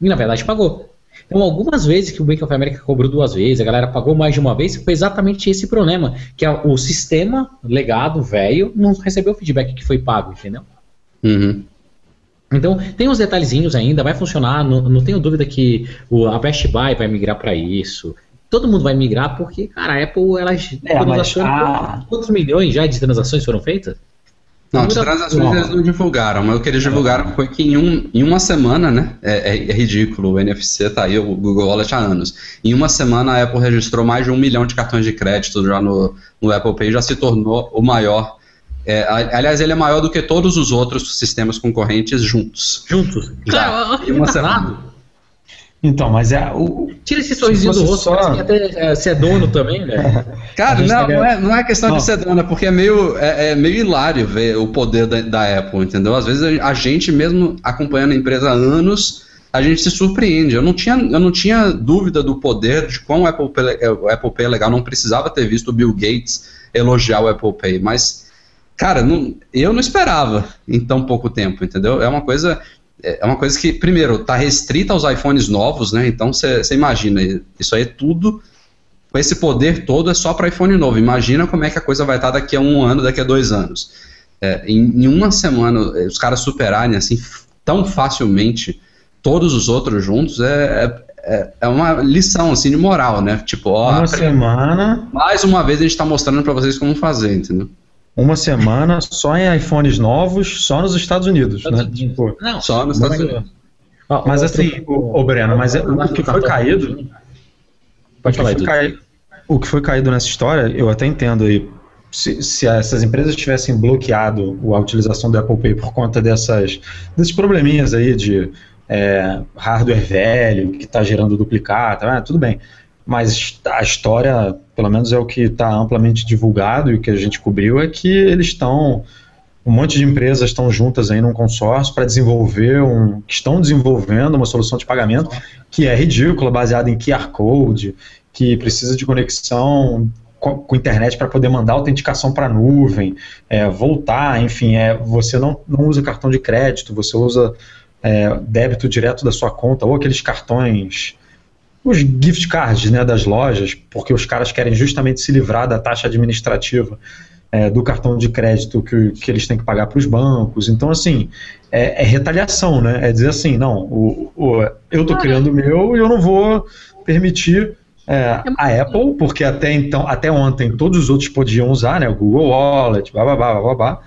E na verdade pagou. Então, algumas vezes que o Bank of America cobrou duas vezes, a galera pagou mais de uma vez, foi exatamente esse problema, que é o sistema legado velho não recebeu o feedback que foi pago, entendeu? Uhum. Então, tem uns detalhezinhos ainda, vai funcionar, não, não tenho dúvida que o, a Best Buy vai migrar para isso. Todo mundo vai migrar porque, cara, a Apple, ela é, mas, a... quantos milhões já de transações foram feitas? Não, de transações eles não divulgaram, mas o que eles divulgaram foi que em, um, em uma semana, né? É, é, é, ridículo, o NFC tá aí, o Google Wallet há anos. Em uma semana a Apple registrou mais de um milhão de cartões de crédito já no, no Apple Pay, já se tornou o maior. É, aliás, ele é maior do que todos os outros sistemas concorrentes juntos. Juntos? Já. Cara, em uma semana. Então, mas é o. Tira esse sorrisinho do rosto, só... que até é, ser dono também, né? Cara, não, tá não, é, não é questão não. de ser dono, é porque é meio, é, é, meio hilário ver o poder da, da Apple, entendeu? Às vezes a, a, gente, mesmo acompanhando a empresa há anos, a gente se surpreende. Eu não tinha, eu não tinha dúvida do poder de quão o Apple, Pay, é, o Apple Pay é legal, não precisava ter visto o Bill Gates elogiar o Apple Pay, mas. Cara, não, eu não esperava em tão pouco tempo, entendeu? É uma coisa é uma coisa que, primeiro, está restrita aos iPhones novos, né? Então você imagina, isso aí é tudo. Com esse poder todo é só para iPhone novo. Imagina como é que a coisa vai estar tá daqui a um ano, daqui a dois anos. É, em, em, uma semana, os caras superarem assim tão facilmente todos os outros juntos é, é, é uma lição assim de moral, né? Tipo, ó, uma semana. Mais uma vez a gente está mostrando para vocês como fazer, entendeu? Uma semana só em iPhones novos, só nos Estados Unidos, Estados né? Unidos. Tipo, não, só nos Estados Unidos. Ah, mas assim, o, o Breno, mas é, o que foi caído. Pode falar, que caído, O que foi caído nessa história, eu até entendo aí. Se, se essas empresas tivessem bloqueado a utilização do Apple Pay por conta dessas, desses probleminhas aí de é, hardware velho que está gerando duplicata, ah, tudo bem mas a história, pelo menos é o que está amplamente divulgado e o que a gente cobriu, é que eles estão. Um monte de empresas estão juntas aí num consórcio para desenvolver um. que estão desenvolvendo uma solução de pagamento que é ridícula, baseada em QR Code, que precisa de conexão com, internet para poder mandar autenticação para a nuvem, é, voltar, enfim, é, você não, não usa cartão de crédito, você usa é, débito direto da sua conta, ou aqueles cartões os gift cards né, das lojas, porque os caras querem justamente se livrar da taxa administrativa é, do cartão de crédito que, que eles têm que pagar para os bancos. Então, assim, é, é, retaliação, né? É dizer assim, não, o, o eu estou criando o meu e eu não vou permitir é, a Apple, porque até então, até ontem, todos os outros podiam usar, né? O Google Wallet, blá blá blá blá blá.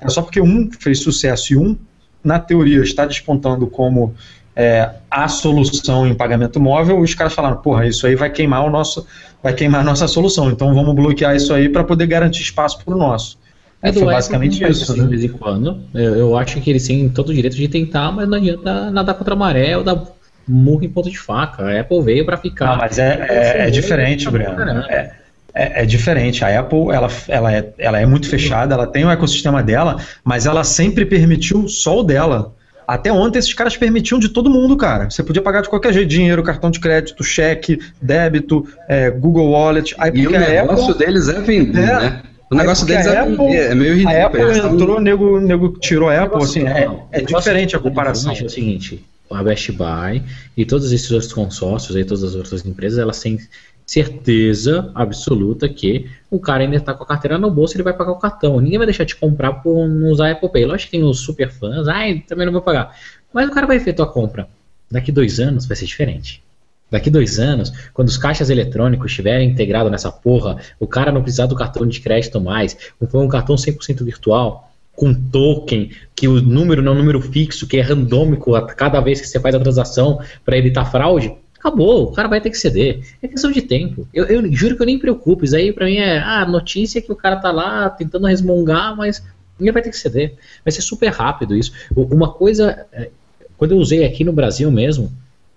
É só porque um fez sucesso e um, na teoria, está despontando como é, a solução em pagamento móvel, os caras falaram, porra, isso aí vai queimar o nosso, vai queimar a nossa solução, então vamos bloquear isso aí para poder garantir espaço para o nosso. É, foi basicamente isso, assim, né? De vez em quando. Eu, eu, acho que eles têm todo o direito de tentar, mas não adianta nadar contra a maré ou dar murro em ponto de faca. A Apple veio para ficar. Não, mas é, é, é diferente, Breno. É, é, é, diferente. A Apple ela, ela, é, ela é muito fechada, ela tem o ecossistema dela, mas ela sempre permitiu só o dela. Até ontem esses caras permitiam de todo mundo, cara. Você podia pagar de qualquer jeito, dinheiro, cartão de crédito, cheque, débito, é, Google Wallet. Aí, e o negócio Apple, deles é vender, é, né? O negócio deles é, Apple, é, meio ridículo. A Apple entrou, o nego, nego tirou a Apple, assim, é, é diferente a comparação. É o seguinte, a Best Buy e todos esses outros consórcios, aí, todas as outras empresas, elas têm certeza absoluta que o cara ainda está com a carteira no bolso ele vai pagar o cartão. Ninguém vai deixar de comprar por não usar Apple Pay. Lógico que tem os super fãs, ai, também não vou pagar. Mas o cara vai efetuar a compra. Daqui dois anos vai ser diferente. Daqui dois anos, quando os caixas eletrônicos estiverem integrados nessa porra, o cara não precisar do cartão de crédito mais, for um cartão 100% virtual, com token, que o número não é um número fixo, que é randômico a cada vez que você faz a transação para evitar fraude, acabou, o cara vai ter que ceder. É questão de tempo. Eu, eu juro que eu nem me preocupo. Isso aí pra mim é ah, notícia que o cara tá lá tentando resmungar, mas ele vai ter que ceder. Vai ser super rápido isso. Uma coisa, é, quando eu usei aqui no Brasil mesmo,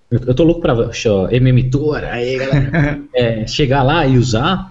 eu, eu tô louco pra MM Tour, aí galera, é, chegar lá e usar.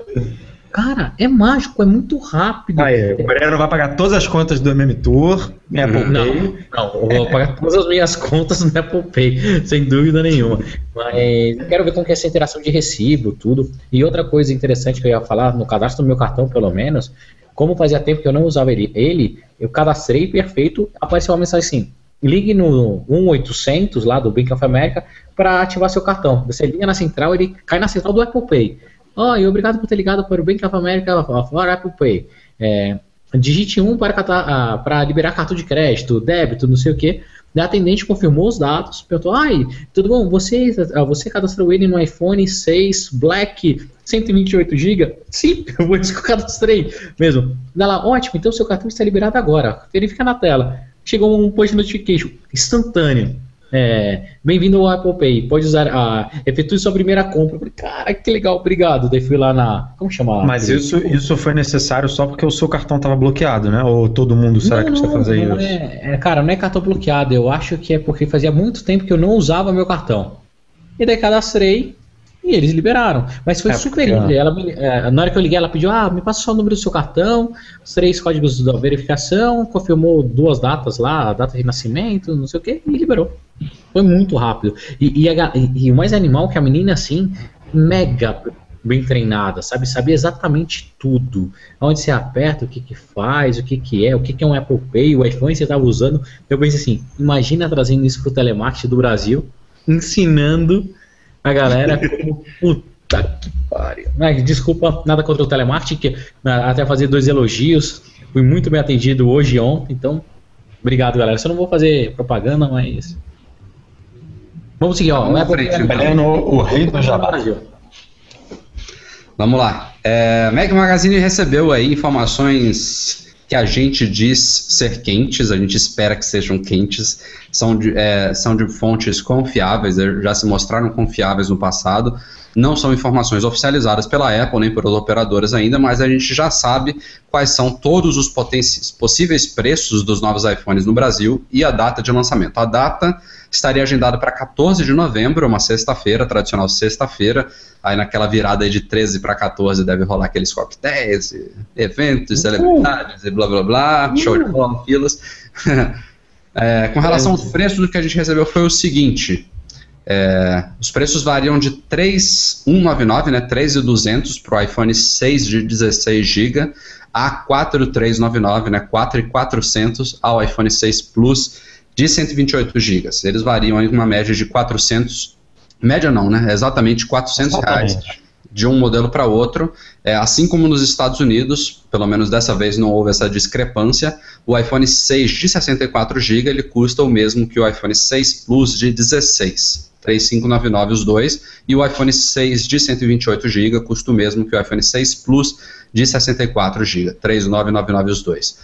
Cara, é mágico, é muito rápido. Aí, o Breno vai pagar todas as contas do MM Tour, Apple não, Pay. Não, eu vou pagar todas as minhas contas no Apple Pay, sem dúvida nenhuma. Mas quero ver como que é essa interação de recibo, tudo. E outra coisa interessante que eu ia falar, no cadastro do meu cartão, pelo menos, como fazia tempo que eu não usava ele, ele eu cadastrei perfeito, apareceu uma mensagem assim, ligue no 1800 lá do Bank of America para ativar seu cartão. Você liga na central, ele cai na central do Apple Pay. Oh, e obrigado por ter ligado para o Bank of America for Apple Pay. É, digite 1 para, catar, para liberar cartão de crédito, débito, não sei o que. A atendente confirmou os dados, perguntou: Ai, tudo bom? Você, você cadastrou ele no iPhone 6 Black 128 GB? Sim, eu vou dizer que eu cadastrei mesmo. Ela, ótimo, então seu cartão está liberado agora. Verifica na tela. Chegou um push notification instantâneo. É, Bem-vindo ao Apple Pay. Pode usar a. Efetue sua primeira compra. falei, cara, que legal, obrigado. Daí fui lá na. Como chama? Mas isso, isso foi necessário só porque o seu cartão estava bloqueado, né? Ou todo mundo será não, que precisa fazer não isso? É, é, cara, não é cartão bloqueado. Eu acho que é porque fazia muito tempo que eu não usava meu cartão. E daí cadastrei e eles liberaram. Mas foi é super lindo. Ela, é, na hora que eu liguei, ela pediu: ah, me passa só o número do seu cartão, os três códigos da verificação, confirmou duas datas lá, a data de nascimento, não sei o que, e liberou. Foi muito rápido. E, e, a, e, o mais animal que a menina, assim, mega bem treinada, sabe? Sabia exatamente tudo. Onde você aperta, o que que faz, o que que é, o que que é um Apple Pay, o iPhone você estava usando. Eu pensei assim, imagina trazendo isso para o telemarketing do Brasil, ensinando a galera como puta que pariu. Desculpa, nada contra o telemarketing, que até fazer dois elogios. Fui muito bem atendido hoje e ontem, então obrigado, galera. Eu não vou fazer propaganda, mas Vamos seguir, ó. Vamos frente, então. o rei do jabá. Vamos lá. É, Mac Magazine recebeu aí informações que a gente diz ser quentes, a gente espera que sejam quentes, são de, é, são de fontes confiáveis, já se mostraram confiáveis no passado, não são informações oficializadas pela Apple nem pelas operadoras ainda, mas a gente já sabe quais são todos os possíveis preços dos novos iPhones no Brasil e a data de lançamento. A data estaria agendada para 14 de novembro, uma sexta-feira, tradicional sexta-feira. Aí naquela virada de 13 para 14 deve rolar aqueles coquetéis, eventos, celebridades e blá blá blá, show de bola, filas. é, com relação aos preços, o que a gente recebeu foi o seguinte: é, os preços variam de 3,199, né, 3,200 para o iPhone 6 de 16 GB a 4,399, né, 4,400 ao iPhone 6 Plus de 128 GB. Eles variam em uma média de 400, média não, né, exatamente 400 exatamente. reais de um modelo para outro. É, assim como nos Estados Unidos, pelo menos dessa vez não houve essa discrepância, o iPhone 6 de 64 GB ele custa o mesmo que o iPhone 6 Plus de 16. 3599 os dois, e o iPhone 6 de 128 GB custa o mesmo que o iPhone 6 Plus de 64 GB, 3999 os dois.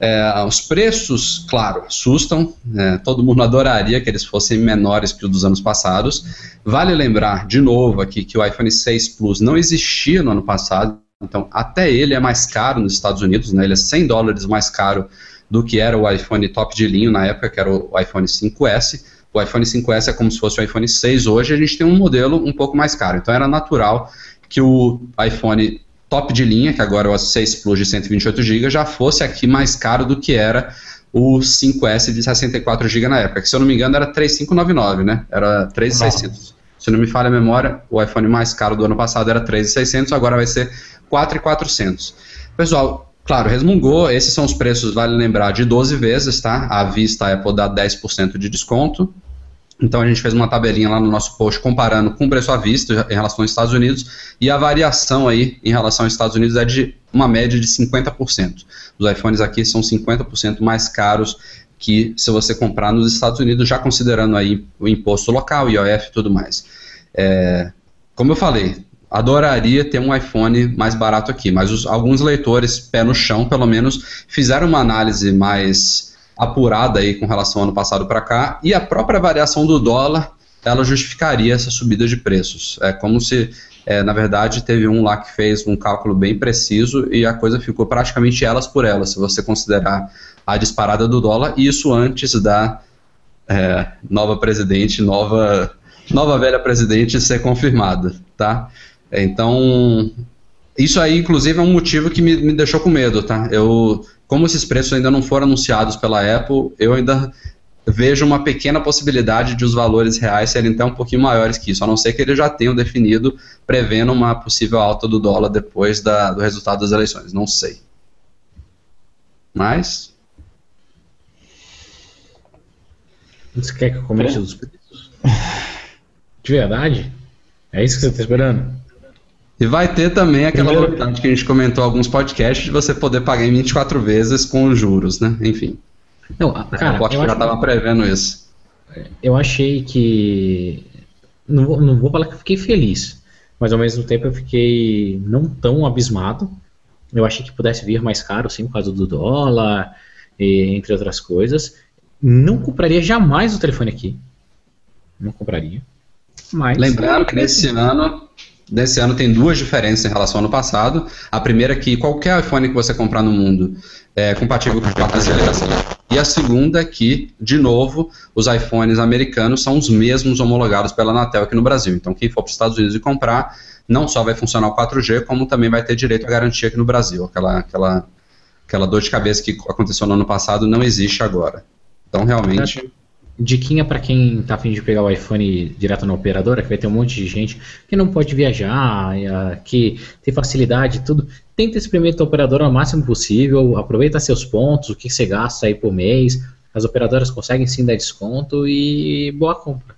É, os preços, claro, assustam. É, todo mundo adoraria que eles fossem menores que os dos anos passados. Vale lembrar, de novo, aqui que o iPhone 6 Plus não existia no ano passado. Então, até ele é mais caro nos Estados Unidos, né? ele é 100 dólares mais caro do que era o iPhone top de linha na época, que era o iPhone 5S. O iPhone 5S é como se fosse o iPhone 6 hoje, a gente tem um modelo um pouco mais caro. Então era natural que o iPhone top de linha, que agora é o 6 Plus de 128 GB, já fosse aqui mais caro do que era o 5S de 64 GB na época, que se eu não me engano era 3599, né? Era 3600. Se não me falha a memória, o iPhone mais caro do ano passado era 3.600, agora vai ser 4.400. Pessoal, claro, resmungou, esses são os preços, vale lembrar, de 12 vezes, tá? À vista a Apple dá 10% de desconto. Então a gente fez uma tabelinha lá no nosso post comparando com o preço à vista em relação aos Estados Unidos e a variação aí em relação aos Estados Unidos é de uma média de 50%. Os iPhones aqui são 50% mais caros que se você comprar nos Estados Unidos, já considerando aí o imposto local, IOF e tudo mais. É, como eu falei, adoraria ter um iPhone mais barato aqui, mas os, alguns leitores, pé no chão, pelo menos, fizeram uma análise mais apurada aí com relação ao ano passado para cá, e a própria variação do dólar, ela justificaria essa subida de preços. É como se, é, na verdade, teve um lá que fez um cálculo bem preciso e a coisa ficou praticamente elas por elas, se você considerar a disparada do dólar, e isso antes da é, nova presidente, nova, nova velha presidente ser confirmada, tá? Então, isso aí, inclusive, é um motivo que me, me deixou com medo, tá? Eu, como esses preços ainda não foram anunciados pela Apple, eu ainda vejo uma pequena possibilidade de os valores reais serem até um pouquinho maiores que isso, a não ser que eles já tenham definido, prevendo uma possível alta do dólar depois da, do resultado das eleições. Não sei. Mas. Você quer que eu comente é. dos preços? De verdade? É isso que você está esperando? E vai ter também aquela Primeiro... novidade que a gente comentou em alguns podcasts de você poder pagar em 24 vezes com juros, né? Enfim. Não, cara, eu já estava que... prevendo isso. Eu achei que. Não vou, não vou falar que eu fiquei feliz, mas ao mesmo tempo eu fiquei não tão abismado. Eu achei que pudesse vir mais caro, sim, por causa do dólar, e, entre outras coisas. Não compraria jamais o telefone aqui. Não compraria. Mas. Lembrando que nesse ano desse ano tem duas diferenças em relação ao ano passado. A primeira é que qualquer iPhone que você comprar no mundo é compatível com quarta geração. E a segunda é que, de novo, os iPhones americanos são os mesmos homologados pela Anatel aqui no Brasil. Então, quem for para os Estados Unidos e comprar, não só vai funcionar o 4G, como também vai ter direito à garantia aqui no Brasil. Aquela, aquela, aquela dor de cabeça que aconteceu no ano passado não existe agora. Então, realmente diquinha para quem tá afim de pegar o iPhone direto na operadora, que vai ter um monte de gente que não pode viajar, que tem facilidade tudo. Tenta experimentar a operadora o máximo possível, aproveita seus pontos, o que você gasta aí por mês. As operadoras conseguem sim dar desconto e boa compra.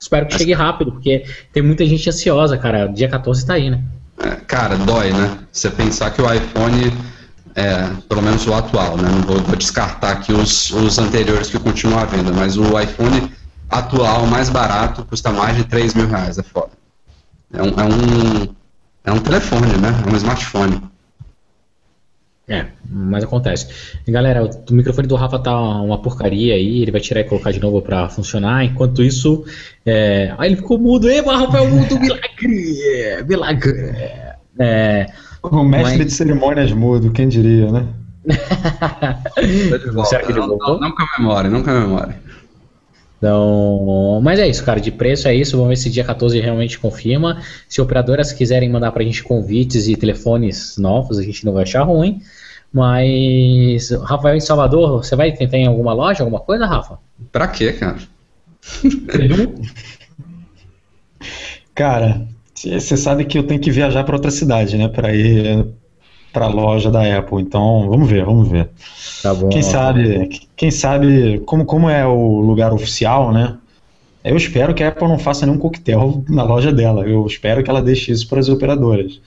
Espero que chegue rápido, porque tem muita gente ansiosa, cara. Dia 14 tá aí, né? É, cara, dói, né? Você pensar que o iPhone é, pelo menos o atual, né? Não vou, vou descartar aqui os, os anteriores que continuam à venda, mas o iPhone atual, mais barato, custa mais de 3 mil reais, é foda. É um, é um, é um telefone, né? É um smartphone. É, mas acontece. Galera, o microfone do Rafa tá uma porcaria aí, ele vai tirar e colocar de novo para funcionar. Enquanto isso, é... aí ele ficou mudo. Eba, Rafael, mudo, milagre! Milagre! É... O mestre Mas... de cerimônias mudo, quem diria, né? Será que ele voltou? Não, não com a memória, não com a memória. Então, mas é isso, cara. De preço é isso. Vamos ver se dia 14 realmente confirma. Se operadoras quiserem mandar pra gente convites e telefones novos, a gente não vai achar ruim. Mas, Rafael, em Salvador, você vai tentar em alguma loja, alguma coisa, Rafa? Pra quê, cara? cara, você sabe que eu tenho que viajar para outra cidade, né, para ir para a loja da Apple. Então, vamos ver, vamos ver. Tá bom. Quem sabe, quem sabe como, como é o lugar oficial, né? Eu espero que a Apple não faça nenhum coquetel na loja dela. Eu espero que ela deixe isso para as operadoras.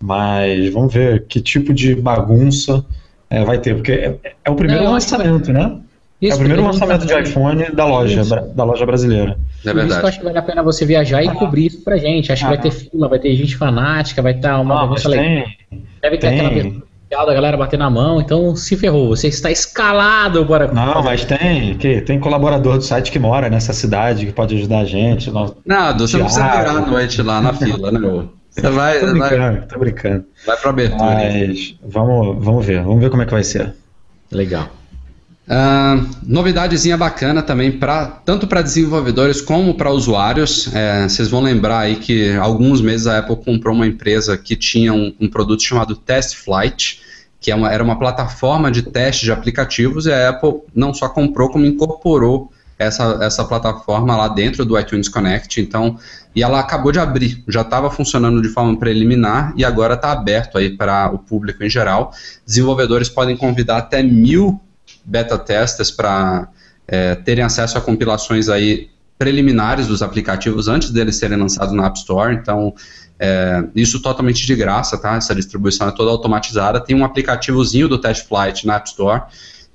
Mas vamos ver que tipo de bagunça é, vai ter, porque é, é o primeiro não, lançamento, né? Isso, é o primeiro lançamento de iPhone da loja, da loja brasileira. É verdade. Por isso que eu acho que vale a pena você viajar e cobrir isso pra gente. Acho ah, que vai ter fila, vai ter gente fanática, vai estar uma ah, bagunça legal. Deve ter tem, aquela a galera bater na mão, então se ferrou, você está escalado para. Não, mas tem, que, tem colaborador do site que mora nessa cidade que pode ajudar a gente. Não, Nada, você não precisa virar a noite lá na fila, né, Você vai. tô brincando, vai, tô brincando. Vai pra abertura. Mas vamos, vamos ver, vamos ver como é que vai ser. Legal. Uh, novidadezinha bacana também, pra, tanto para desenvolvedores como para usuários. É, vocês vão lembrar aí que alguns meses a Apple comprou uma empresa que tinha um, um produto chamado Test Flight, que é uma, era uma plataforma de teste de aplicativos, e a Apple não só comprou, como incorporou essa, essa plataforma lá dentro do iTunes Connect. Então, e ela acabou de abrir, já estava funcionando de forma preliminar e agora está aberto aí para o público em geral. Desenvolvedores podem convidar até mil beta testers para é, terem acesso a compilações aí preliminares dos aplicativos antes deles serem lançados na App Store. Então, é, isso totalmente de graça, tá? Essa distribuição é toda automatizada. Tem um aplicativozinho do Test Flight na App Store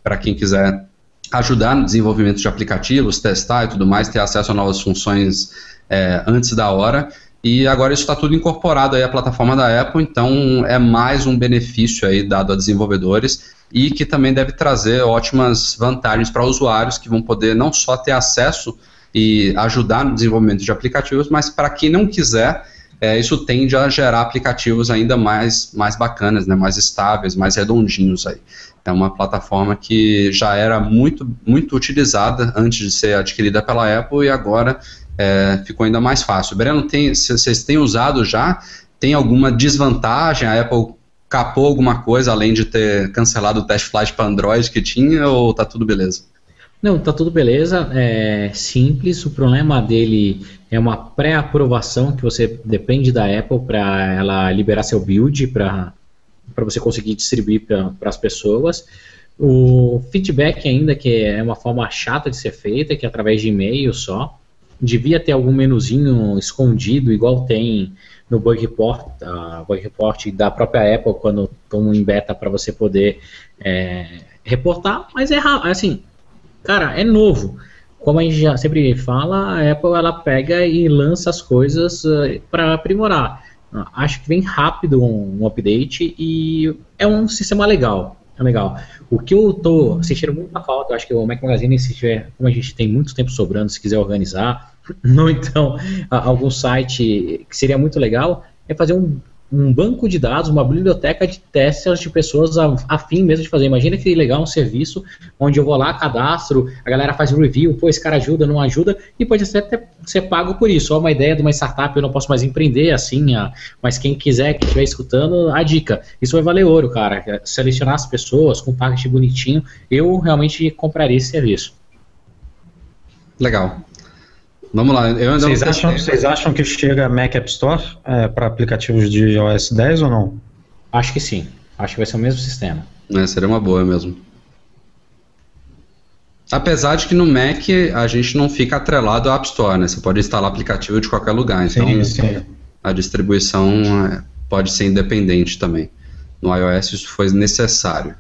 para quem quiser ajudar no desenvolvimento de aplicativos, testar e tudo mais, ter acesso a novas funções é, antes da hora. E agora isso está tudo incorporado aí à plataforma da Apple, então é mais um benefício aí dado a desenvolvedores e que também deve trazer ótimas vantagens para usuários que vão poder não só ter acesso e ajudar no desenvolvimento de aplicativos, mas para quem não quiser, é, isso tende a gerar aplicativos ainda mais, mais bacanas, né, mais estáveis, mais redondinhos aí. É uma plataforma que já era muito, muito utilizada antes de ser adquirida pela Apple e agora é, ficou ainda mais fácil. Breno, vocês têm usado já? Tem alguma desvantagem? A Apple capou alguma coisa além de ter cancelado o test flight para Android que tinha ou tá tudo beleza? Não, tá tudo beleza, é simples. O problema dele é uma pré-aprovação que você depende da Apple para ela liberar seu build para você conseguir distribuir para as pessoas. O feedback ainda que é uma forma chata de ser feita, que é através de e-mail só. Devia ter algum menuzinho escondido, igual tem no bug report, uh, bug report da própria Apple quando estão em beta para você poder é, reportar, mas é assim, cara, é novo. Como a gente já sempre fala, a Apple ela pega e lança as coisas uh, eh, para aprimorar. Acho que vem rápido um, um, update e é um sistema legal. É legal. O que eu tô sentindo muita falta, eu acho que o Mac Magazine, se tiver, como a gente tem muito tempo sobrando, se quiser organizar, ou então algum site que seria muito legal, é fazer um um banco de dados, uma biblioteca de testes de pessoas afim mesmo de fazer. Imagina que legal um serviço onde eu vou lá, cadastro, a galera faz review, pô, esse cara ajuda, não ajuda, e pode até ser pago por isso. Ó, uma ideia de uma startup, eu não posso mais empreender assim, mas quem quiser, que estiver escutando, a dica. Isso vai valer ouro, cara. Selecionar as pessoas com package bonitinho, eu realmente compraria esse serviço. Legal. Vamos lá. vocês, acham, vocês acham que chega Mac App Store é, para aplicativos de iOS 10 ou não? Acho que sim. Acho que vai ser o mesmo sistema. É, seria uma boa mesmo. Apesar de que no Mac a gente não fica atrelado ao App Store, né? Você pode instalar aplicativo de qualquer lugar. Então sim, sim. a distribuição é, pode ser independente também. No iOS isso foi necessário.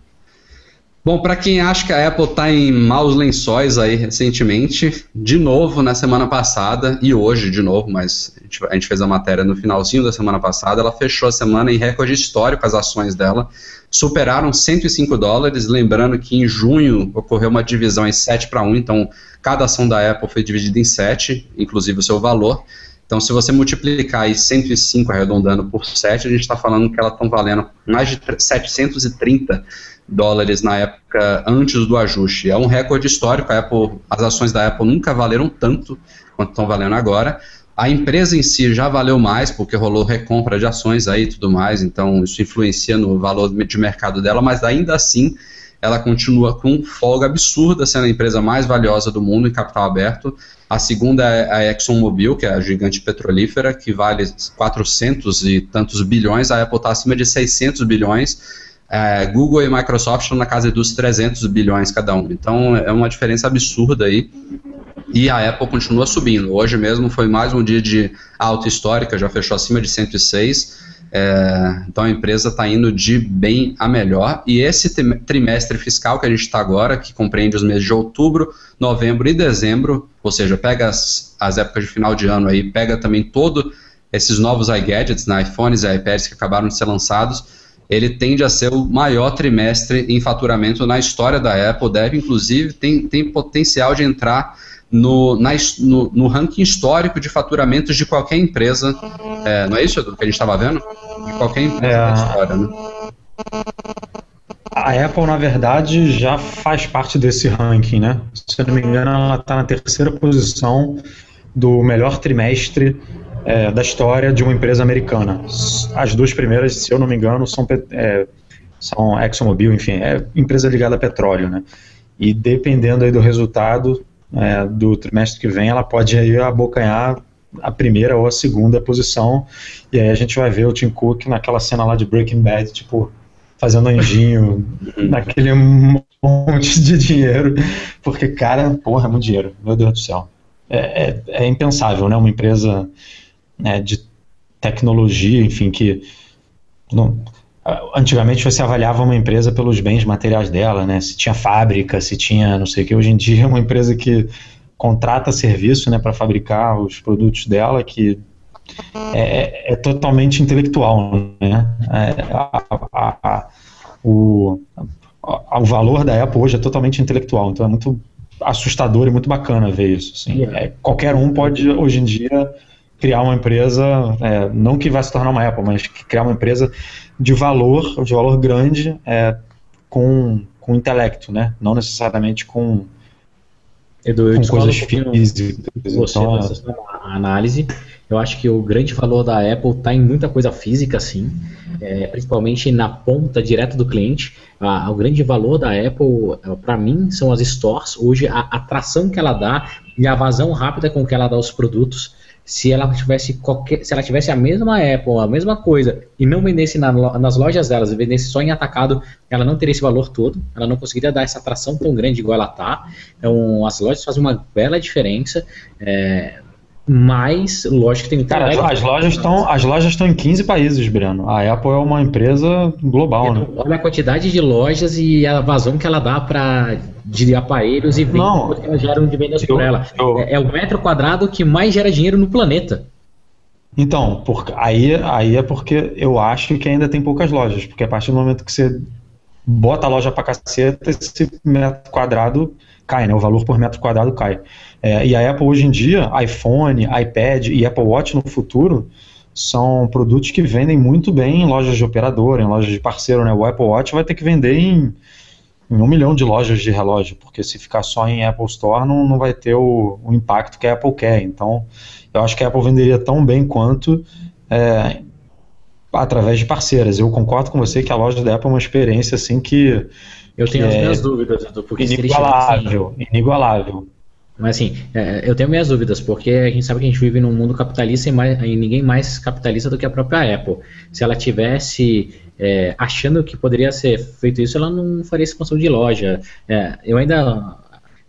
Bom, para quem acha que a Apple está em maus lençóis aí recentemente, de novo na semana passada e hoje de novo, mas a gente, fez a matéria no finalzinho da semana passada, ela fechou a semana em recorde histórico as ações dela, superaram 105 dólares, lembrando que em junho ocorreu uma divisão em 7 para 1, então cada ação da Apple foi dividida em 7, inclusive o seu valor. Então, se você multiplicar aí 105 arredondando por 7, a gente está falando que elas estão valendo mais de 730 dólares na época antes do ajuste. É um recorde histórico. Apple, as ações da Apple nunca valeram tanto quanto estão valendo agora. A empresa em si já valeu mais, porque rolou recompra de ações aí e tudo mais, então isso influencia no valor de mercado dela, mas ainda assim ela continua com folga absurda, sendo a empresa mais valiosa do mundo em capital aberto. A segunda é a ExxonMobil, que é a gigante petrolífera, que vale 400 e tantos bilhões, a Apple está acima de 600 bilhões é, Google e Microsoft estão na casa dos 300 bilhões cada um. Então é uma diferença absurda aí. E a Apple continua subindo. Hoje mesmo foi mais um dia de alta histórica, já fechou acima de 106. É, então a empresa está indo de bem a melhor. E esse trimestre fiscal que a gente está agora, que compreende os meses de outubro, novembro e dezembro, ou seja, pega as, as épocas de final de ano aí, pega também todo esses novos iGadgets, né, iPhones e iPads que acabaram de ser lançados ele tende a ser o maior trimestre em faturamento na história da Apple, deve inclusive tem, tem potencial de entrar no, na, no, no, ranking histórico de faturamentos de qualquer empresa. É, não é isso, Edu, que a gente estava vendo? De qualquer empresa é, da história, né? A Apple, na verdade, já faz parte desse ranking, né? Se eu não me engano, ela está na terceira posição do melhor trimestre é, da história de uma empresa americana. As duas primeiras, se eu não me engano, são, é, são ExxonMobil, enfim, é empresa ligada a petróleo, né? E dependendo aí do resultado é, do trimestre que vem, ela pode aí abocanhar a primeira ou a segunda posição, e aí a gente vai ver o Tim Cook naquela cena lá de Breaking Bad, tipo, fazendo anjinho naquele monte de dinheiro, porque, cara, porra, é muito dinheiro, meu Deus do céu. É, é, é impensável, né, uma empresa né, de tecnologia, enfim, que não, antigamente você avaliava uma empresa pelos bens materiais dela, né, se tinha fábrica, se tinha não sei o que, hoje em dia é uma empresa que contrata serviço, né, para fabricar os produtos dela, que é, é totalmente intelectual, né, é, a, a, a, o, o valor da Apple hoje é totalmente intelectual, então é muito assustador e muito bacana ver isso. Assim. É, qualquer um pode, hoje em dia, criar uma empresa, é, não que vai se tornar uma Apple, mas criar uma empresa de valor, de valor grande, é, com, com intelecto, né? Não necessariamente com, Edu, com coisas físicas. Você então, a análise. Eu acho que o grande valor da Apple está em muita coisa física, sim, é, principalmente na ponta direta do cliente. o grande valor da Apple, é, para mim, são as stores. Hoje, a atração que ela dá e a vazão rápida com que ela dá os produtos se ela tivesse qualquer, se ela tivesse a mesma Apple, a mesma coisa, e não vendesse na, nas lojas delas, vendesse só em atacado, ela não teria esse valor todo, ela não conseguiria dar essa atração tão grande igual ela tá. Então, as lojas fazem uma bela diferença. É, mas, lógico que tem Cara, as, lojas estão as lojas estão em 15 países, Breno. A Apple é uma empresa global, né? Olha a quantidade de lojas e a vazão que ela dá para de aparelhos e vendas que elas geram de vendas eu, por ela. Eu, é, é, o metro quadrado que mais gera dinheiro no planeta. Então, por, aí, aí é porque eu acho que ainda tem poucas lojas, porque a partir do momento que você bota a loja para caceta, esse metro quadrado cai, né? O valor por metro quadrado cai. É, e a Apple hoje em dia, iPhone, iPad e Apple Watch no futuro são produtos que vendem muito bem em lojas de operador, em lojas de parceiro, né? O Apple Watch vai ter que vender em, em um milhão de lojas de relógio, porque se ficar só em Apple Store não, não vai ter o, o impacto que a Apple quer. Então, eu acho que a Apple venderia tão bem quanto é, através de parceiras. Eu concordo com você que a loja da Apple é uma experiência assim que eu tenho as é minhas dúvidas, porque inigualável, assim, inigualável. Mas assim, é, eu tenho minhas dúvidas, porque a gente sabe que a gente vive num mundo capitalista e, mais, e ninguém mais capitalista do que a própria Apple. Se ela tivesse é, achando que poderia ser feito isso, ela não faria expansão de loja. É, eu ainda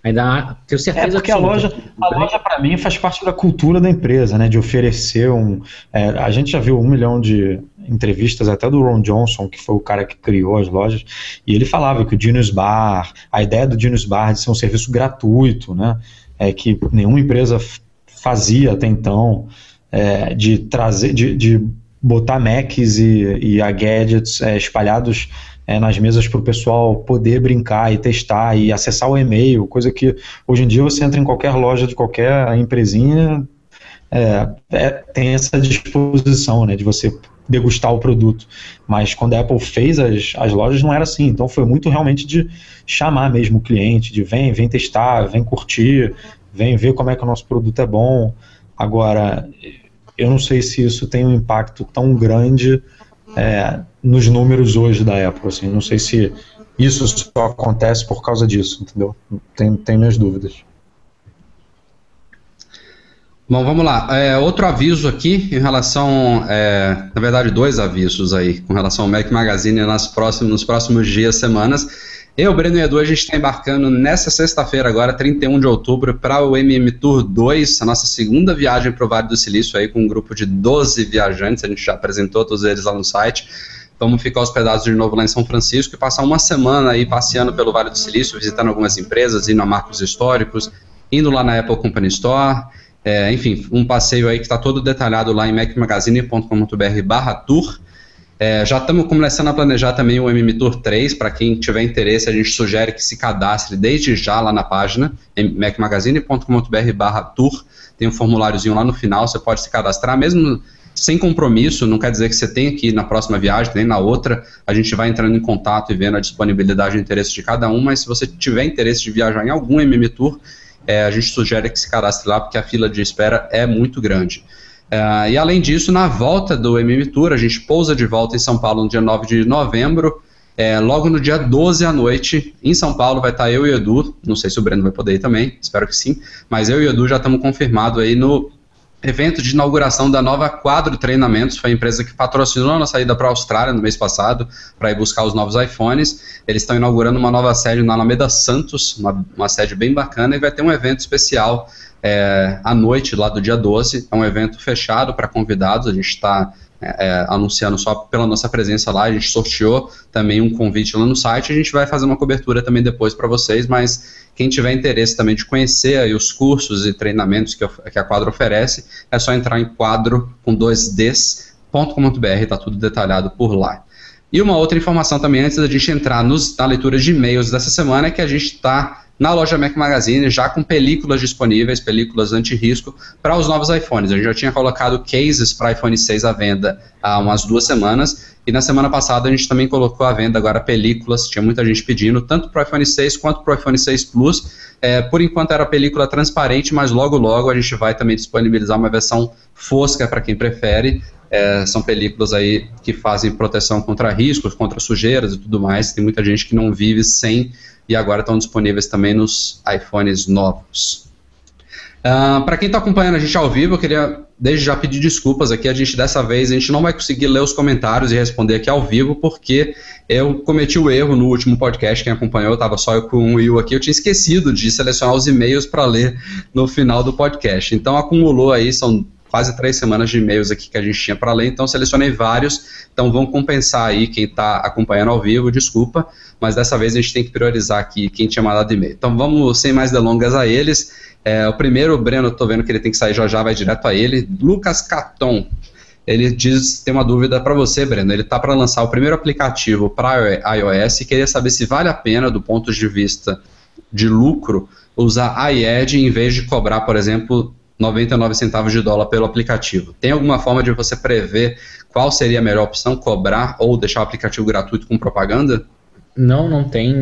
Ainda tenho certeza é porque a loja, a loja para mim faz parte da cultura da empresa, né? De oferecer um. É, a gente já viu um milhão de entrevistas até do Ron Johnson, que foi o cara que criou as lojas, e ele falava que o Genius Bar, a ideia do Genius Bar de ser um serviço gratuito, né? É que nenhuma empresa fazia até então, é, de trazer, de, de botar Macs e, e a gadgets é, espalhados é, nas mesas para o pessoal poder brincar e testar e acessar o e-mail, coisa que hoje em dia você entra em qualquer loja de qualquer empresinha, é, é, tem essa disposição né, de você degustar o produto. Mas quando a Apple fez as, as lojas não era assim, então foi muito realmente de chamar mesmo o cliente, de vem, vem testar, vem curtir, vem ver como é que o nosso produto é bom. Agora, eu não sei se isso tem um impacto tão grande é, nos números hoje da Apple. Assim, não sei se isso só acontece por causa disso, entendeu? Tem, tem minhas dúvidas. Bom, vamos lá. É, outro aviso aqui em relação, é, na verdade, dois avisos aí com relação ao Mac Magazine nas próximos, nos próximos dias, semanas. Eu, Breno e Edu, a gente está embarcando nessa sexta-feira, agora, 31 de outubro, para o MM Tour 2, a nossa segunda viagem para o Vale do Silício, aí com um grupo de 12 viajantes, a gente já apresentou todos eles lá no site. Vamos ficar hospedados de novo lá em São Francisco e passar uma semana aí passeando pelo Vale do Silício, visitando algumas empresas, indo a marcos históricos, indo lá na Apple Company Store. É, enfim, um passeio aí que está todo detalhado lá em macmagazine.com.br barra tour. É, já estamos começando a planejar também o MM Tour 3, para quem tiver interesse, a gente sugere que se cadastre desde já lá na página, macmagazine.com.br barra tour, tem um formuláriozinho lá no final, você pode se cadastrar, mesmo sem compromisso, não quer dizer que você tem que ir na próxima viagem, nem na outra, a gente vai entrando em contato e vendo a disponibilidade e interesse de cada um, mas se você tiver interesse de viajar em algum MM Tour, é, a gente sugere que se cadastre lá, porque a fila de espera é muito grande. Uh, e além disso, na volta do MM Tour, a gente pousa de volta em São Paulo no dia 9 de novembro. É, logo no dia 12 à noite, em São Paulo, vai estar eu e o Edu. Não sei se o Breno vai poder ir também, espero que sim. Mas eu e o Edu já estamos confirmados aí no evento de inauguração da nova Quadro Treinamentos. Foi a empresa que patrocinou a nossa ida para a Austrália no mês passado para ir buscar os novos iPhones. Eles estão inaugurando uma nova sede na Alameda Santos, uma, uma sede bem bacana, e vai ter um evento especial é, à noite, lá do dia 12. É um evento fechado para convidados, a gente está é, anunciando só pela nossa presença lá. A gente sorteou também um convite lá no site. A gente vai fazer uma cobertura também depois para vocês, mas quem tiver interesse também de conhecer os cursos e treinamentos que, que a Quadro oferece, é só entrar em quadro com dois ds.com.br, está tudo detalhado por lá. E uma outra informação também, antes da gente entrar nos, na leitura de e-mails dessa semana, é que a gente está na loja Mac Magazine, já com películas disponíveis, películas anti-risco, para os novos iPhones. A gente já tinha colocado cases para iPhone 6 à venda há umas duas semanas, e na semana passada a gente também colocou à venda agora películas, tinha muita gente pedindo, tanto para o iPhone 6 quanto para o iPhone 6 Plus. É, por enquanto era película transparente, mas logo logo a gente vai também disponibilizar uma versão fosca para quem prefere. É, são películas aí que fazem proteção contra riscos, contra sujeiras e tudo mais. Tem muita gente que não vive sem e agora estão disponíveis também nos iPhones novos. Uh, ah, Para quem está acompanhando a gente ao vivo, eu queria desde já pedir desculpas aqui. A gente dessa vez a gente não vai conseguir ler os comentários e responder aqui ao vivo, porque eu cometi o erro no último podcast. Quem acompanhou, estava só eu com o Will aqui. Eu tinha esquecido de selecionar os e-mails para ler no final do podcast. Então acumulou aí, são quase três semanas de e-mails aqui que a gente tinha para ler, então selecionei vários, então vão compensar aí quem está acompanhando ao vivo, desculpa, mas dessa vez a gente tem que priorizar aqui quem tinha mandado e-mail. Então vamos, sem mais delongas, a eles. É, o primeiro, o Breno, estou vendo que ele tem que sair já já, vai direto a ele. Lucas Caton, ele diz, tem uma dúvida para você, Breno, ele está para lançar o primeiro aplicativo para iOS e queria saber se vale a pena, do ponto de vista de lucro, usar a iEd em vez de cobrar, por exemplo, 99 centavos de dólar pelo aplicativo. Tem alguma forma de você prever qual seria a melhor opção, cobrar ou deixar o aplicativo gratuito com propaganda? Não, não tem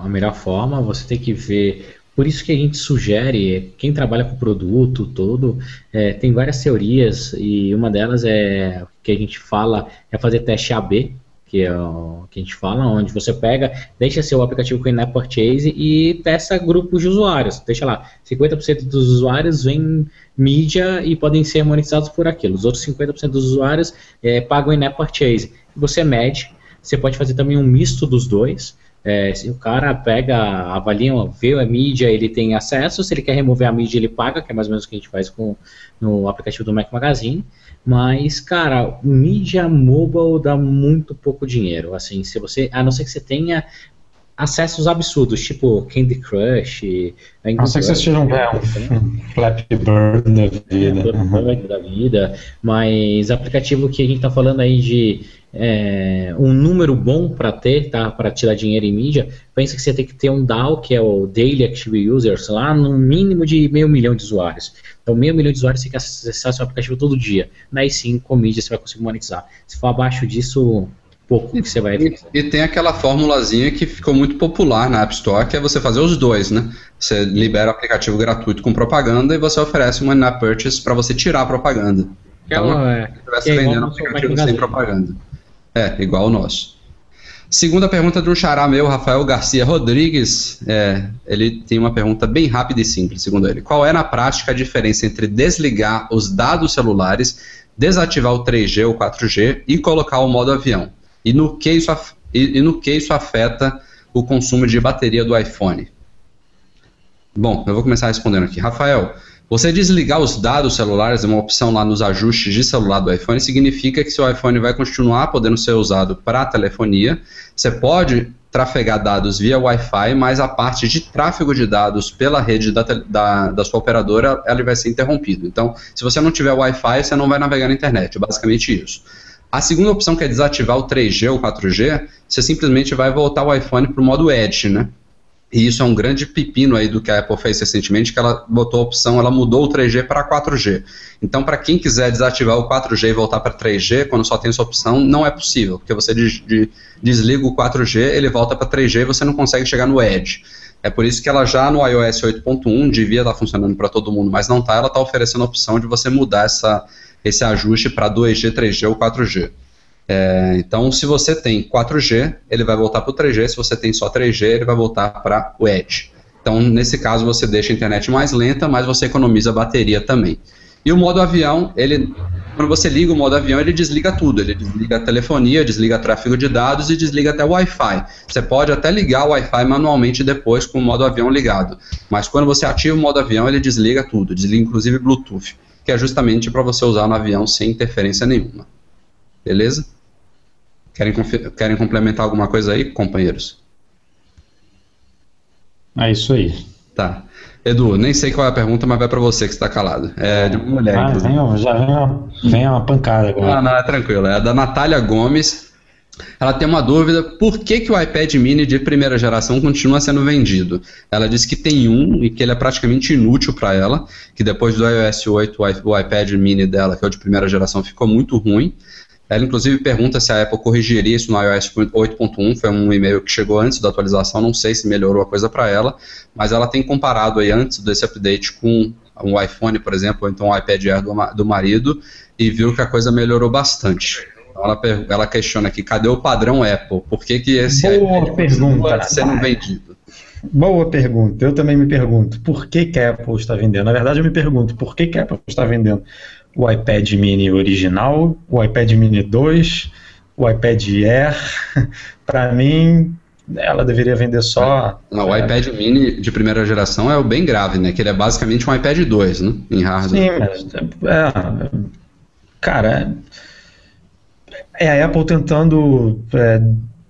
a melhor forma. Você tem que ver. Por isso que a gente sugere, quem trabalha com produto todo, é, tem várias teorias e uma delas é que a gente fala é fazer teste AB, que é o que a gente fala, onde você pega, deixa seu aplicativo com in-app purchase e testa grupos de usuários. Deixa lá, 50% dos usuários vêm mídia e podem ser monetizados por aquilo. Os outros 50% dos usuários é, pagam in-app purchase. Você mede, você pode fazer também um misto dos dois. É, se o cara pega, avalia, vê a mídia, ele tem acesso. Se ele quer remover a mídia, ele paga, que é mais ou menos o que a gente faz com, no aplicativo do Mac Magazine. Mas, cara, mídia mobile dá muito pouco dinheiro. Assim, se você. A não ser que você tenha acessos absurdos, tipo Candy Crush. A não ser que você seja um, é, um Flappy Bird da vida. Bird da vida. Mas aplicativo que a gente tá falando aí de é, um número bom para ter, tá? Para tirar dinheiro em mídia, pensa que você tem que ter um DAO, que é o Daily Active Users, lá no mínimo de meio milhão de usuários. Então, meio milhão de usuários você quer acessar seu aplicativo todo dia. Daí sim, com mídia você vai conseguir monetizar. Se for abaixo disso, pouco que você vai e, e, tem aquela formulazinha que ficou muito popular na App Store, que é você fazer os dois, né? Você libera o aplicativo gratuito com propaganda e você oferece uma in-app purchase para você tirar a propaganda. Então, é, você estivesse é vendendo aplicativo sem propaganda. É, igual o nosso. Segunda pergunta de um xará meu, Rafael Garcia Rodrigues. É, ele tem uma pergunta bem rápida e simples, segundo ele. Qual é, na prática, a diferença entre desligar os dados celulares, desativar o 3G ou 4G e colocar o modo avião? E no que isso, e, e no que isso afeta o consumo de bateria do iPhone? Bom, eu vou começar respondendo aqui. Rafael, você desligar os dados celulares, é uma opção lá nos ajustes de celular do iPhone, significa que seu iPhone vai continuar podendo ser usado para telefonia. Você pode trafegar dados via Wi-Fi, mas a parte de tráfego de dados pela rede da, da, da sua operadora, ela vai ser interrompida. Então, se você não tiver Wi-Fi, você não vai navegar na internet, é basicamente isso. A segunda opção, que é desativar o 3G ou 4G, você simplesmente vai voltar o iPhone para o modo Edge, né? E isso é um grande pepino aí do que a Apple fez recentemente, que ela botou a opção, ela mudou o 3G para 4G. Então, para quem quiser desativar o 4G e voltar para 3G, quando só tem essa opção, não é possível, porque você de, de, desliga o 4G, ele volta para 3G e você não consegue chegar no Edge. É por isso que ela já no iOS 8.1 devia estar tá funcionando para todo mundo, mas não está, ela está oferecendo a opção de você mudar essa, esse ajuste para 2G, 3G ou 4G. É, então, se você tem 4G, ele vai voltar para o 3G. Se você tem só 3G, ele vai voltar para o Edge. Então, nesse caso, você deixa a internet mais lenta, mas você economiza bateria também. E o modo avião, ele, quando você liga o modo avião, ele desliga tudo. Ele desliga a telefonia, desliga tráfego de dados e desliga até o Wi-Fi. Você pode até ligar o Wi-Fi manualmente depois com o modo avião ligado. Mas quando você ativa o modo avião, ele desliga tudo, desliga inclusive Bluetooth, que é justamente para você usar no avião sem interferência nenhuma. Beleza? Querem, querem complementar alguma coisa aí, companheiros? É isso aí. Tá. Edu, nem sei qual é a pergunta, mas vai para você que está calado. É de uma mulher. Ah, vem, já vem uma, vem uma pancada agora. Não, não, é tranquilo. É da Natália Gomes. Ela tem uma dúvida: por que, que o iPad mini de primeira geração continua sendo vendido? Ela diz que tem um e que ele é praticamente inútil para ela, que depois do iOS 8 o iPad mini dela, que é o de primeira geração, ficou muito ruim. Ela, inclusive, pergunta se a Apple corrigiria isso no iOS 8.1. Foi um e-mail que chegou antes da atualização. Não sei se melhorou a coisa para ela, mas ela tem comparado aí antes desse update com um iPhone, por exemplo, ou então o iPad Air do marido, e viu que a coisa melhorou bastante. Ela, ela questiona aqui: cadê o padrão Apple? Por que, que esse Boa iPad pergunta, sendo vendido? Boa pergunta. Eu também me pergunto por que, que a Apple está vendendo. Na verdade, eu me pergunto por que, que a Apple está vendendo o iPad mini original, o iPad mini 2, o iPad Air. Para mim, ela deveria vender só. Não, o é, iPad mini de primeira geração é o bem grave, né? Que ele é basicamente um iPad 2, né? Em hardware. Sim, mas. É, cara, é a Apple tentando é,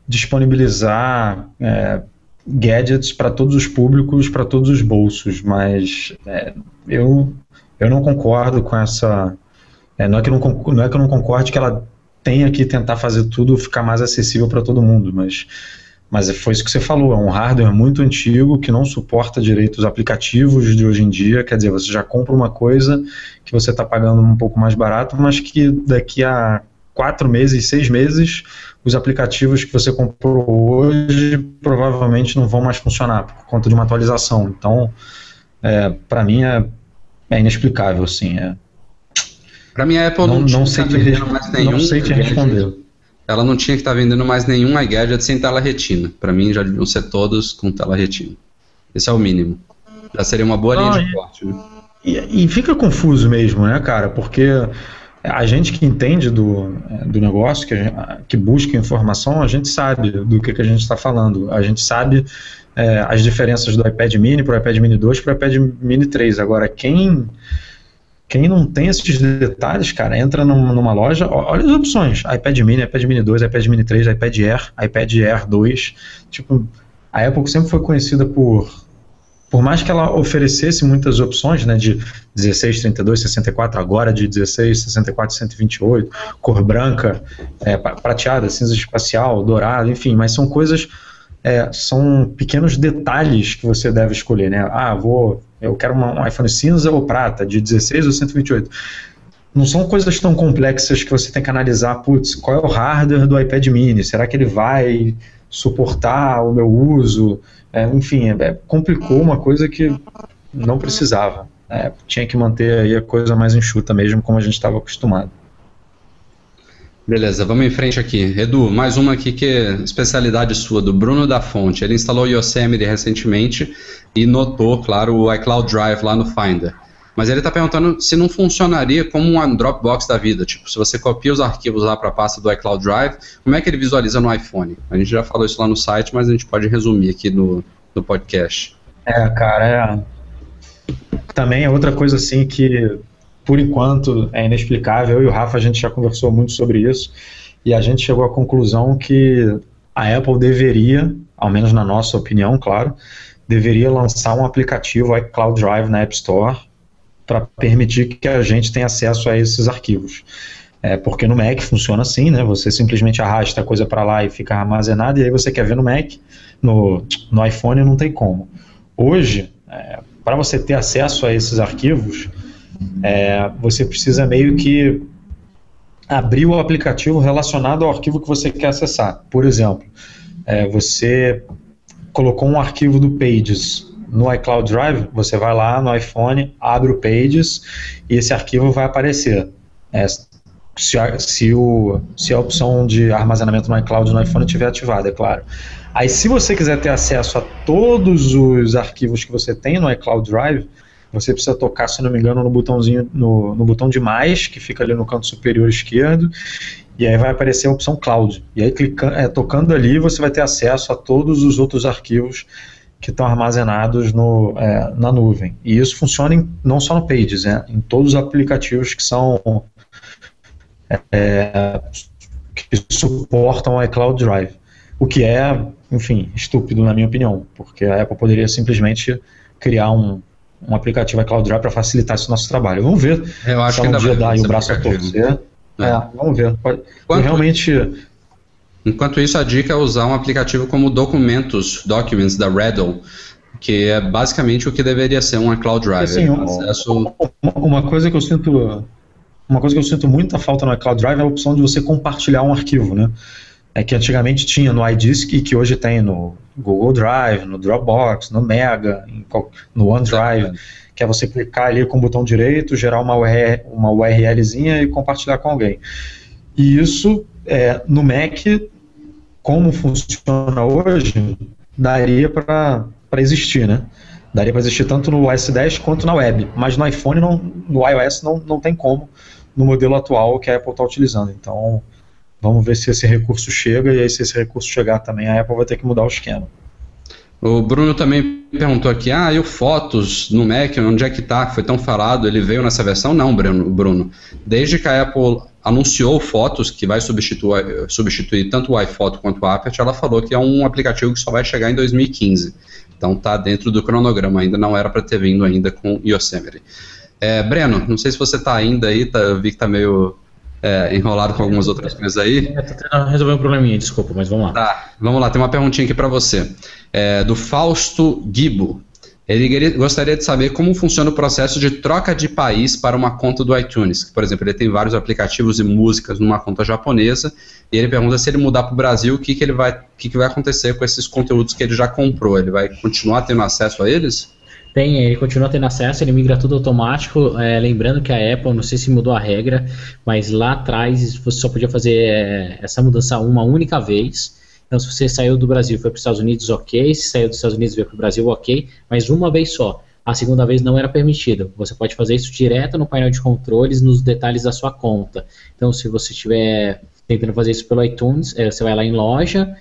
disponibilizar é, gadgets para todos os públicos, para todos os bolsos, mas é, eu eu não concordo com essa. É, não, é que não, não é que eu não concorde que ela tenha que tentar fazer tudo ficar mais acessível para todo mundo, mas, mas foi isso que você falou, é um hardware muito antigo que não suporta direito os aplicativos de hoje em dia, quer dizer, você já compra uma coisa que você está pagando um pouco mais barato, mas que daqui a quatro meses, seis meses, os aplicativos que você comprou hoje provavelmente não vão mais funcionar por conta de uma atualização. Então, é, para mim é é inexplicável, assim. É... Para mim, a Apple não, não, não sei te vendendo mais nenhum. Não sei te responder. Ela não tinha que estar tá vendendo mais nenhum iGadget sem tela retina. Para mim, já deviam ser todos com tela retina. Esse é o mínimo. Já seria uma boa linha de corte. Né? E, e, fica confuso mesmo, né, cara? Porque a gente que entende do, do negócio, que, que busca informação, a gente sabe do que, que a gente está falando. A gente sabe é, as diferenças do iPad mini para o iPad mini 2 para o iPad mini 3. Agora, quem, quem não tem esses detalhes, cara, entra numa, numa loja, olha as opções: iPad mini, iPad mini 2, iPad mini 3, iPad Air, iPad Air 2. Tipo, a Apple sempre foi conhecida por por mais que ela oferecesse muitas opções, né, de 16, 32, 64, agora de 16, 64, 128, cor branca, é, prateada, cinza espacial, dourado, enfim, mas são coisas é, são pequenos detalhes que você deve escolher, né? Ah, vou, eu quero um iPhone cinza ou prata, de 16 ou 128. Não são coisas tão complexas que você tem que analisar, putz, qual é o hardware do iPad mini? Será que ele vai suportar o meu uso? É, enfim, é, complicou uma coisa que não precisava. É, tinha que manter aí a coisa mais enxuta mesmo, como a gente estava acostumado. Beleza, vamos em frente aqui. Edu, mais uma aqui que é especialidade sua, do Bruno da Fonte. Ele instalou o Yosemite recentemente e notou, claro, o iCloud Drive lá no Finder. Mas ele está perguntando se não funcionaria como um Dropbox da vida. Tipo, se você copia os arquivos lá para a pasta do iCloud Drive, como é que ele visualiza no iPhone? A gente já falou isso lá no site, mas a gente pode resumir aqui no, no podcast. É, cara, é... também é outra coisa assim que por enquanto, é inexplicável. Eu e o Rafa, a gente já conversou muito sobre isso e a gente chegou à conclusão que a Apple deveria, ao menos na nossa opinião, claro, deveria lançar um aplicativo iCloud Drive na App Store para permitir que a gente tenha acesso a esses arquivos. É, porque no Mac funciona assim, né? Você simplesmente arrasta a coisa para lá e fica armazenada, e aí você quer ver no Mac, no, no iPhone não tem como. Hoje, é, para você ter acesso a esses arquivos, é, você precisa meio que abrir o aplicativo relacionado ao arquivo que você quer acessar. Por exemplo, é, você colocou um arquivo do Pages no iCloud Drive, você vai lá no iPhone, abre o Pages e esse arquivo vai aparecer. É, se, a, se, o, se a opção de armazenamento no iCloud no iPhone estiver ativada, é claro. Aí, se você quiser ter acesso a todos os arquivos que você tem no iCloud Drive, você precisa tocar, se não me engano, no botãozinho, no, no botão de mais, que fica ali no canto superior esquerdo, e aí vai aparecer a opção Cloud. E aí, clicando, é, tocando ali, você vai ter acesso a todos os outros arquivos que estão armazenados no, é, na nuvem. E isso funciona em, não só no Pages, né, em todos os aplicativos que são é, que suportam o iCloud Drive. O que é, enfim, estúpido na minha opinião, porque a Apple poderia simplesmente criar um, um aplicativo iCloud Drive para facilitar esse nosso trabalho. Vamos ver Eu acho se que um dia dar o braço a torcer. É. é. vamos ver. Quanto, realmente. Enquanto isso, a dica é usar um aplicativo como Documentos, Documents da Redel, que é basicamente o que deveria ser um iCloud Drive. Assim, acesso... uma, uma coisa que eu sinto uma coisa que eu sinto muita falta no iCloud Drive é a opção de você compartilhar um arquivo, né? É que antigamente tinha no iDisk e que hoje tem no Google Drive, no Dropbox, no Mega, no OneDrive, que é você clicar ali com o botão direito, gerar uma, URL, uma URLzinha e compartilhar com alguém. E isso, é, no Mac, como funciona hoje, daria para existir, né? Daria para existir tanto no OS 10 quanto na web, mas no iPhone, não, no iOS, não, não tem como no modelo atual que a Apple está utilizando. Então, vamos ver se esse recurso chega, e aí se esse recurso chegar também, a Apple vai ter que mudar o esquema. O Bruno também perguntou aqui, ah, e o Fotos no Mac, onde é que está? Foi tão falado, ele veio nessa versão? Não, Bruno. Desde que a Apple anunciou Fotos, que vai substituir, substituir tanto o iPhoto quanto o Aperture, ela falou que é um aplicativo que só vai chegar em 2015. Então está dentro do cronograma, ainda não era para ter vindo ainda com Yosemite. É, Breno, não sei se você está ainda aí, tá, eu vi que está meio é, enrolado com algumas outras coisas aí. É, tô tentando resolver um probleminha, desculpa, mas vamos lá. Tá, vamos lá, tem uma perguntinha aqui para você. É, do Fausto Gibo. Ele gostaria de saber como funciona o processo de troca de país para uma conta do iTunes. Por exemplo, ele tem vários aplicativos e músicas numa conta japonesa e ele pergunta se ele mudar para o Brasil, o que, que ele vai, que, que vai acontecer com esses conteúdos que ele já comprou. Ele vai continuar tendo acesso a eles? Tem, ele continua tendo acesso, ele migra tudo automático. É, lembrando que a Apple, não sei se mudou a regra, mas lá atrás você só podia fazer é, essa mudança uma única vez. Então, se você saiu do Brasil e foi para os Estados Unidos, ok. Se saiu dos Estados Unidos e veio para o Brasil, ok. Mas uma vez só. A segunda vez não era permitido. Você pode fazer isso direto no painel de controles, nos detalhes da sua conta. Então, se você estiver tentando fazer isso pelo iTunes, é, você vai lá em loja,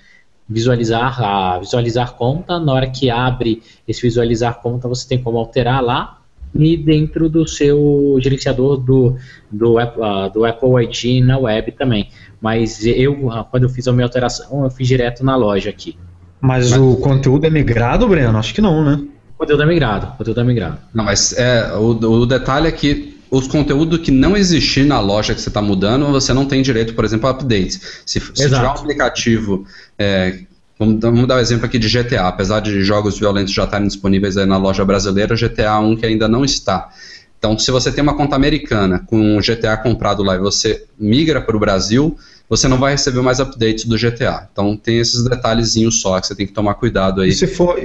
visualizar a visualizar conta. Na hora que abre esse visualizar conta, você tem como alterar lá e dentro do seu gerenciador do, do, uh, do Apple ID na web também. Mas eu, ah, quando eu fiz a minha alteração, eu fiz direto na loja aqui. Mas, mas o conteúdo é migrado, Breno? Acho que não, né? O conteúdo é migrado. O conteúdo é migrado. Não, mas é, o, o detalhe é que os conteúdos que não existir na loja que você está mudando, você não tem direito, por exemplo, a updates. Se, se tiver um aplicativo, é, vamos, vamos, dar o um exemplo aqui de GTA, apesar de jogos violentos já estarem disponíveis na loja brasileira, GTA 1 que ainda não está. Então, se você tem uma conta americana com um GTA comprado lá e você migra para o Brasil, você não vai receber mais updates do GTA. Então, tem esses detalhezinhos só que você tem que tomar cuidado aí. E se for,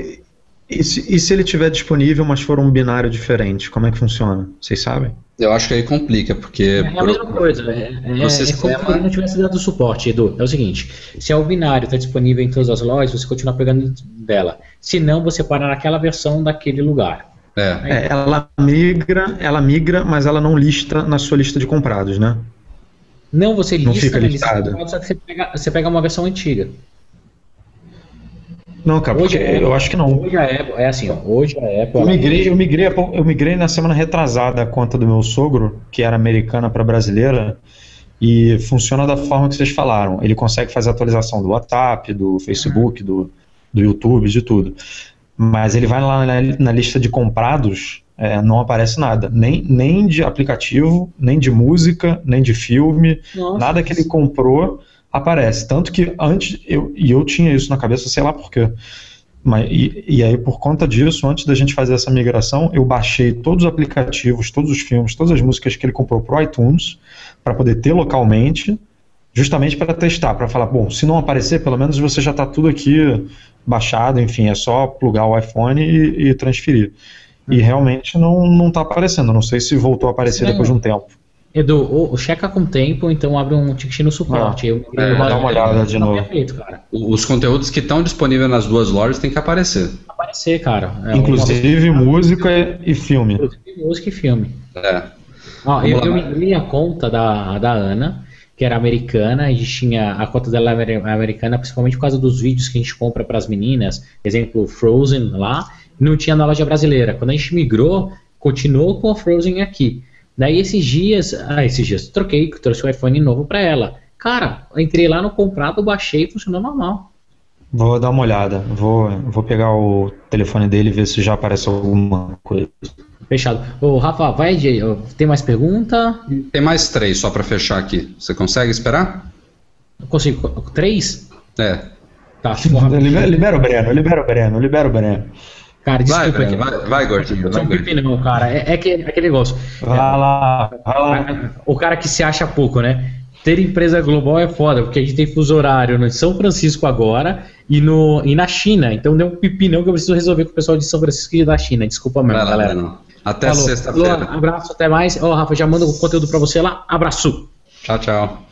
e se, e se ele tiver disponível, mas for um binário diferente, como é que funciona? Vocês sabem? Eu acho que aí complica, porque. É a mesma coisa. É, é, é sistema... é como se não tivesse dado suporte, Edu. É o seguinte: se é o binário está disponível em todas as lojas, você continua pegando dela. Se não, você para naquela versão daquele lugar. É. é. ela migra, ela migra, mas ela não lista na sua lista de comprados, né? Não, você lista não fica na lista de comprados, só que você pega, você pega uma versão antiga. Não, cara, hoje, eu acho que não. Hoje a Apple, é assim, ó, hoje a Apple... Eu migrei, eu, migrei, eu migrei na semana retrasada a conta do meu sogro, que era americana para brasileira, e funciona da forma que vocês falaram. Ele consegue fazer atualização do WhatsApp, do Facebook, do, do YouTube, de tudo. mas ele vai lá na, na lista de comprados, é, não aparece nada. Nem, nem de aplicativo, nem de música, nem de filme, Nossa. nada que ele comprou aparece. Tanto que antes, eu, e eu tinha isso na cabeça, sei lá porquê. Mas, e, e, aí, por conta disso, antes da gente fazer essa migração, eu baixei todos os aplicativos, todos os filmes, todas as músicas que ele comprou pro iTunes, para poder ter localmente, justamente para testar, para falar, bom, se não aparecer, pelo menos você já está tudo aqui baixado, enfim, é só plugar o iPhone e, e transferir. E uhum. realmente não está aparecendo, não sei se voltou a aparecer Sim. depois de um tempo. Edu, o, o checa com tempo, então abre um ticket no suporte. Ah, eu, é, dá uma olhada de novo. Feito, Os conteúdos que estão disponíveis nas duas lojas têm que aparecer. Aparecer, cara. É Inclusive uma... música e filme. Inclusive música e filme. É. Ó, eu, eu li a conta da, da Ana, que era americana, a gente tinha a conta dela americana, principalmente por causa dos vídeos que a gente compra para as meninas, exemplo, Frozen lá, não tinha na loja brasileira. Quando a gente migrou, continuou com a Frozen aqui. Daí esses dias, ah, esses dias, troquei, trouxe o iPhone novo para ela. Cara, entrei lá no comprado, baixei e funcionou normal. Vou dar uma olhada. Vou, vou pegar o telefone dele e ver se já aparece alguma coisa. Fechado. Ô, Rafa, vai, tem mais pergunta? Tem mais três só para fechar aqui. Você consegue esperar? Eu consigo. Três? É. Tá, libera, libera o Breno, libera o Breno, libera o Breno. Cara, desculpa. Vai, vai, vai, gordinho. Vai, pipi não, cara. É, é, que, é aquele negócio. Vai lá, vai lá. O cara que se acha pouco, né? Ter empresa global é foda, porque a gente tem fuso horário no São Francisco agora e, no, e na China. Então deu um pipinão que eu preciso resolver com o pessoal de São Francisco e da China. Desculpa mesmo, lá, galera. Não. Até sexta-feira. Abraço, até mais. Ó, oh, Rafa, já manda o conteúdo pra você lá. Abraço. Tchau, tchau.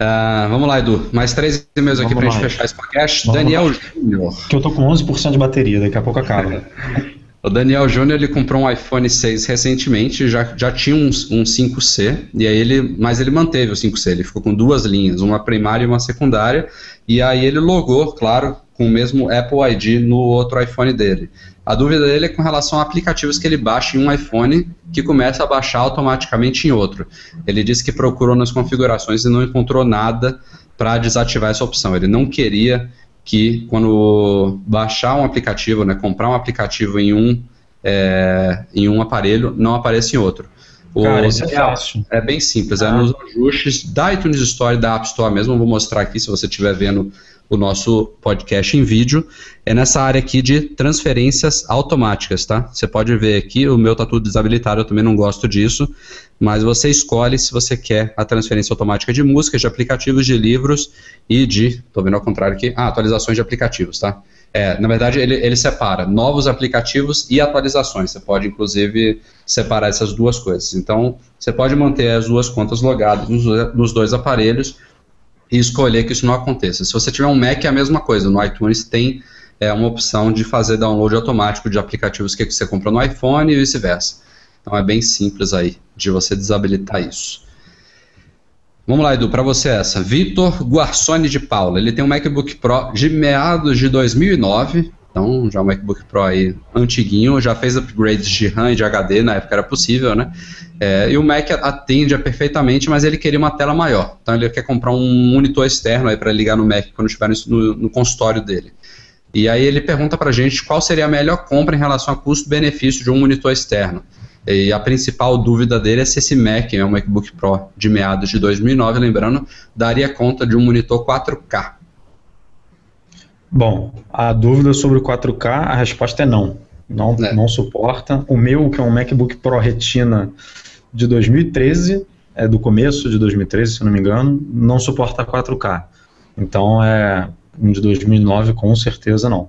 Uh, vamos lá, Edu. Mais três e-mails aqui para a gente fechar esse podcast. Vamos Daniel Júnior. Que eu tô com 11% de bateria, daqui a pouco acaba. o Daniel Júnior ele comprou um iPhone 6 recentemente, já, já tinha um, um 5C, e aí ele, mas ele manteve o 5C, ele ficou com duas linhas, uma primária e uma secundária, e aí ele logou, claro, com o mesmo Apple ID no outro iPhone dele. A dúvida dele é com relação a aplicativos que ele baixa em um iPhone que começa a baixar automaticamente em outro. Ele disse que procurou nas configurações e não encontrou nada para desativar essa opção. Ele não queria que quando baixar um aplicativo, né, comprar um aplicativo em um, é, em um aparelho, não apareça em outro. O, Cara, isso é fácil. É bem simples, é ah. é nos ajustes da iTunes Store da App Store mesmo. Vou mostrar aqui se você estiver vendo o nosso podcast em vídeo, é nessa área aqui de transferências automáticas, tá? Você pode ver aqui, o meu está tudo desabilitado, eu também não gosto disso, mas você escolhe se você quer a transferência automática de músicas, de aplicativos, de livros e de, tô vendo ao contrário aqui, ah, atualizações de aplicativos, tá? É, na verdade, ele, ele separa novos aplicativos e atualizações. Você pode, inclusive, separar essas duas coisas. Então, você pode manter as duas contas logadas nos, nos dois aparelhos e escolher que isso não aconteça. Se você tiver um Mac, é a mesma coisa. No iTunes tem é, uma opção de fazer download automático de aplicativos que você compra no iPhone e vice-versa. Então é bem simples aí de você desabilitar isso. Vamos lá, Edu, para você essa. Vitor Guarçoni de Paula. Ele tem um MacBook Pro de meados de 2009. Então, já um MacBook Pro aí antiguinho, já fez upgrades de RAM e de HD, na época era possível, né? É, e o Mac atende perfeitamente, mas ele queria uma tela maior. Então ele quer comprar um monitor externo aí para ligar no Mac quando estiver no, no, consultório dele. E aí ele pergunta para gente qual seria a melhor compra em relação a custo-benefício de um monitor externo. E a principal dúvida dele é se esse Mac, é um MacBook Pro de meados de 2009, lembrando, daria conta de um monitor 4K. Bom, a dúvida sobre o 4K, a resposta é não. Não, é. não suporta. O meu, que é um MacBook Pro Retina de 2013, é do começo de 2013, se não me engano, não suporta 4K. Então, é um de 2009 com certeza não.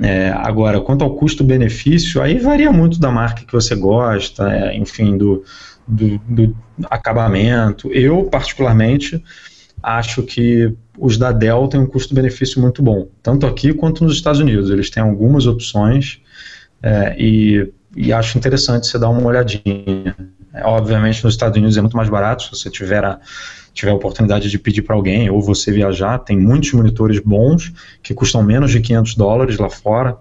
É, agora, quanto ao custo-benefício, aí varia muito da marca que você gosta, é, enfim, do, do, do, acabamento. Eu, particularmente, acho que os da Dell têm um custo-benefício muito bom, tanto aqui quanto nos Estados Unidos. Eles têm algumas opções é, e, e, acho interessante você dar uma olhadinha. É, obviamente, nos Estados Unidos é muito mais barato, se você tiver a, tiver a oportunidade de pedir para alguém ou você viajar, tem muitos monitores bons que custam menos de 500 dólares lá fora.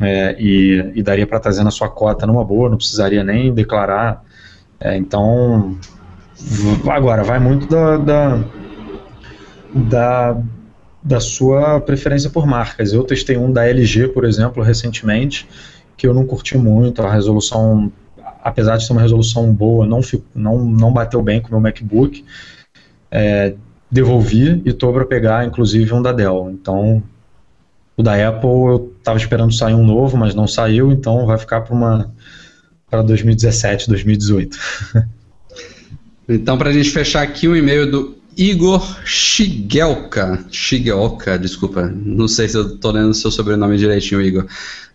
É, e, e, daria para trazer na sua cota numa boa, não precisaria nem declarar. É, então, agora, vai muito da, da, da da sua preferência por marcas. Eu testei um da LG, por exemplo, recentemente, que eu não curti muito, a resolução, apesar de ser uma resolução boa, não, não, não bateu bem com o meu MacBook. É, devolvi e estou para pegar, inclusive, um da Dell. Então, o da Apple eu estava esperando sair um novo, mas não saiu, então vai ficar para uma para 2017, 2018. então, para a gente fechar aqui o e-mail do Igor Shigelka, Shigelka, desculpa, não sei se eu estou lendo seu sobrenome direitinho, Igor.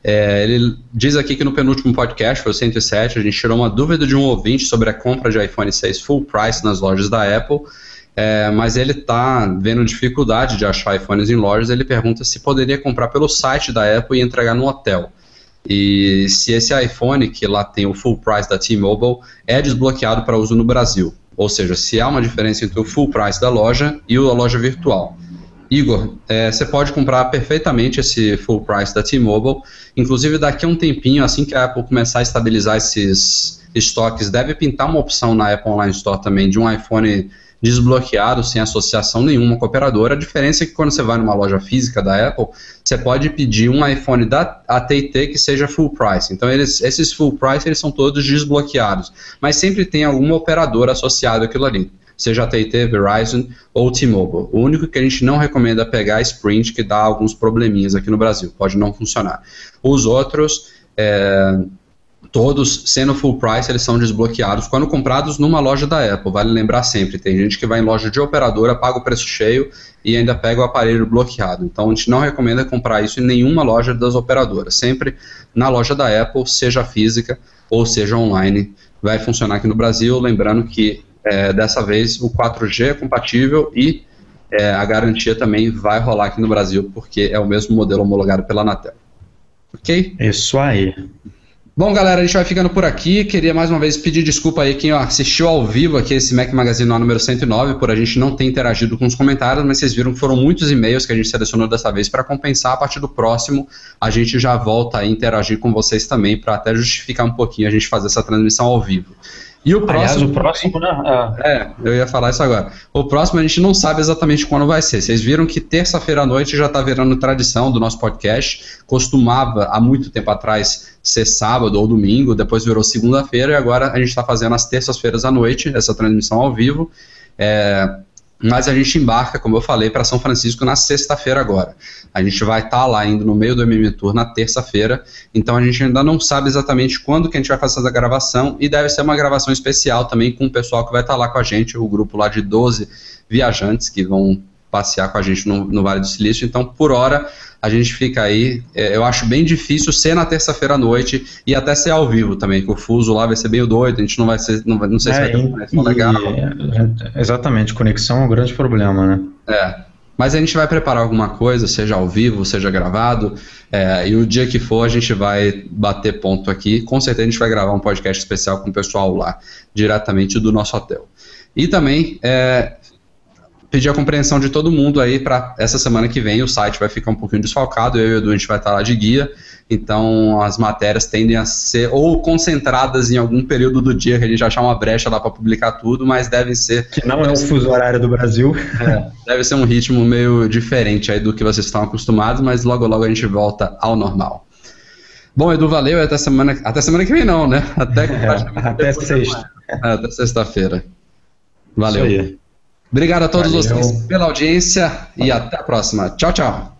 É, ele diz aqui que no penúltimo podcast, foi o 107, a gente tirou uma dúvida de um ouvinte sobre a compra de iPhone 6 full price nas lojas da Apple, é, mas ele está vendo dificuldade de achar iPhones em lojas, ele pergunta se poderia comprar pelo site da Apple e entregar no hotel. E se esse iPhone, que lá tem o full price da T-Mobile, é desbloqueado para uso no Brasil. Ou seja, se há uma diferença entre o full price da loja e a loja virtual. Igor, é, você pode comprar perfeitamente esse full price da T-Mobile. Inclusive, daqui a um tempinho, assim que a Apple começar a estabilizar esses estoques, deve pintar uma opção na Apple Online Store também de um iPhone desbloqueado, sem associação nenhuma com a operadora. A diferença é que quando você vai numa loja física da Apple, você pode pedir um iPhone da AT&T que seja full price. Então, eles, esses full price eles são todos desbloqueados, mas sempre tem alguma operadora associada àquilo ali seja AT&T, Verizon ou T-Mobile. O único que a gente não recomenda é pegar é Sprint, que dá alguns probleminhas aqui no Brasil, pode não funcionar. Os outros, é, todos sendo full price, eles são desbloqueados quando comprados numa loja da Apple. Vale lembrar sempre, tem gente que vai em loja de operadora, paga o preço cheio e ainda pega o aparelho bloqueado. Então a gente não recomenda comprar isso em nenhuma loja das operadoras. Sempre na loja da Apple, seja física ou seja online, vai funcionar aqui no Brasil. Lembrando que é, dessa vez o 4G é compatível e é, a garantia também vai rolar aqui no Brasil, porque é o mesmo modelo homologado pela Anatel. Ok? Isso aí. Bom, galera, a gente vai ficando por aqui. Queria mais uma vez pedir desculpa aí quem assistiu ao vivo aqui esse Mac Magazine no número 109 por a gente não ter interagido com os comentários, mas vocês viram que foram muitos e-mails que a gente selecionou dessa vez para compensar. A partir do próximo, a gente já volta a interagir com vocês também para até justificar um pouquinho a gente fazer essa transmissão ao vivo. E o próximo. Aliás, o próximo, né? É. é, eu ia falar isso agora. O próximo a gente não sabe exatamente quando vai ser. Vocês viram que terça-feira à noite já está virando tradição do nosso podcast. Costumava, há muito tempo atrás, ser sábado ou domingo, depois virou segunda-feira e agora a gente está fazendo as terças-feiras à noite, essa transmissão ao vivo. É, mas a gente embarca, como eu falei, para São Francisco na sexta-feira agora. A gente vai estar tá lá indo no meio do MM Tour na terça-feira, então a gente ainda não sabe exatamente quando que a gente vai fazer essa gravação e deve ser uma gravação especial também com o pessoal que vai estar tá lá com a gente, o grupo lá de 12 viajantes que vão passear com a gente no, no Vale do Silício. Então, por hora, a gente fica aí. É, eu acho bem difícil ser na terça-feira à noite e até ser ao vivo também, que o fuso lá vai ser meio doido, a gente não vai ser. Não, não sei é, se vai ter uma conexão legal. É, exatamente, conexão é um grande problema, né? É. Mas a gente vai preparar alguma coisa, seja ao vivo, seja gravado, é, e o dia que for a gente vai bater ponto aqui. Com certeza a gente vai gravar um podcast especial com o pessoal lá, diretamente do nosso hotel. E também é, pedir a compreensão de todo mundo aí para essa semana que vem. O site vai ficar um pouquinho desfalcado, eu e o Edu a gente vai estar lá de guia, então as matérias tendem a ser ou concentradas em algum período do dia que a gente achar uma brecha lá para publicar tudo, mas devem ser. Que não é o fuso horário do Brasil. É, deve ser um ritmo meio diferente aí do que vocês estão acostumados, mas logo logo a gente volta ao normal. Bom, Edu, valeu. Até semana, até semana que vem, não, né? Até, é, até sexta. É, até sexta-feira. Valeu. Obrigado a todos Valeu. vocês pela audiência e até a próxima. Tchau, tchau.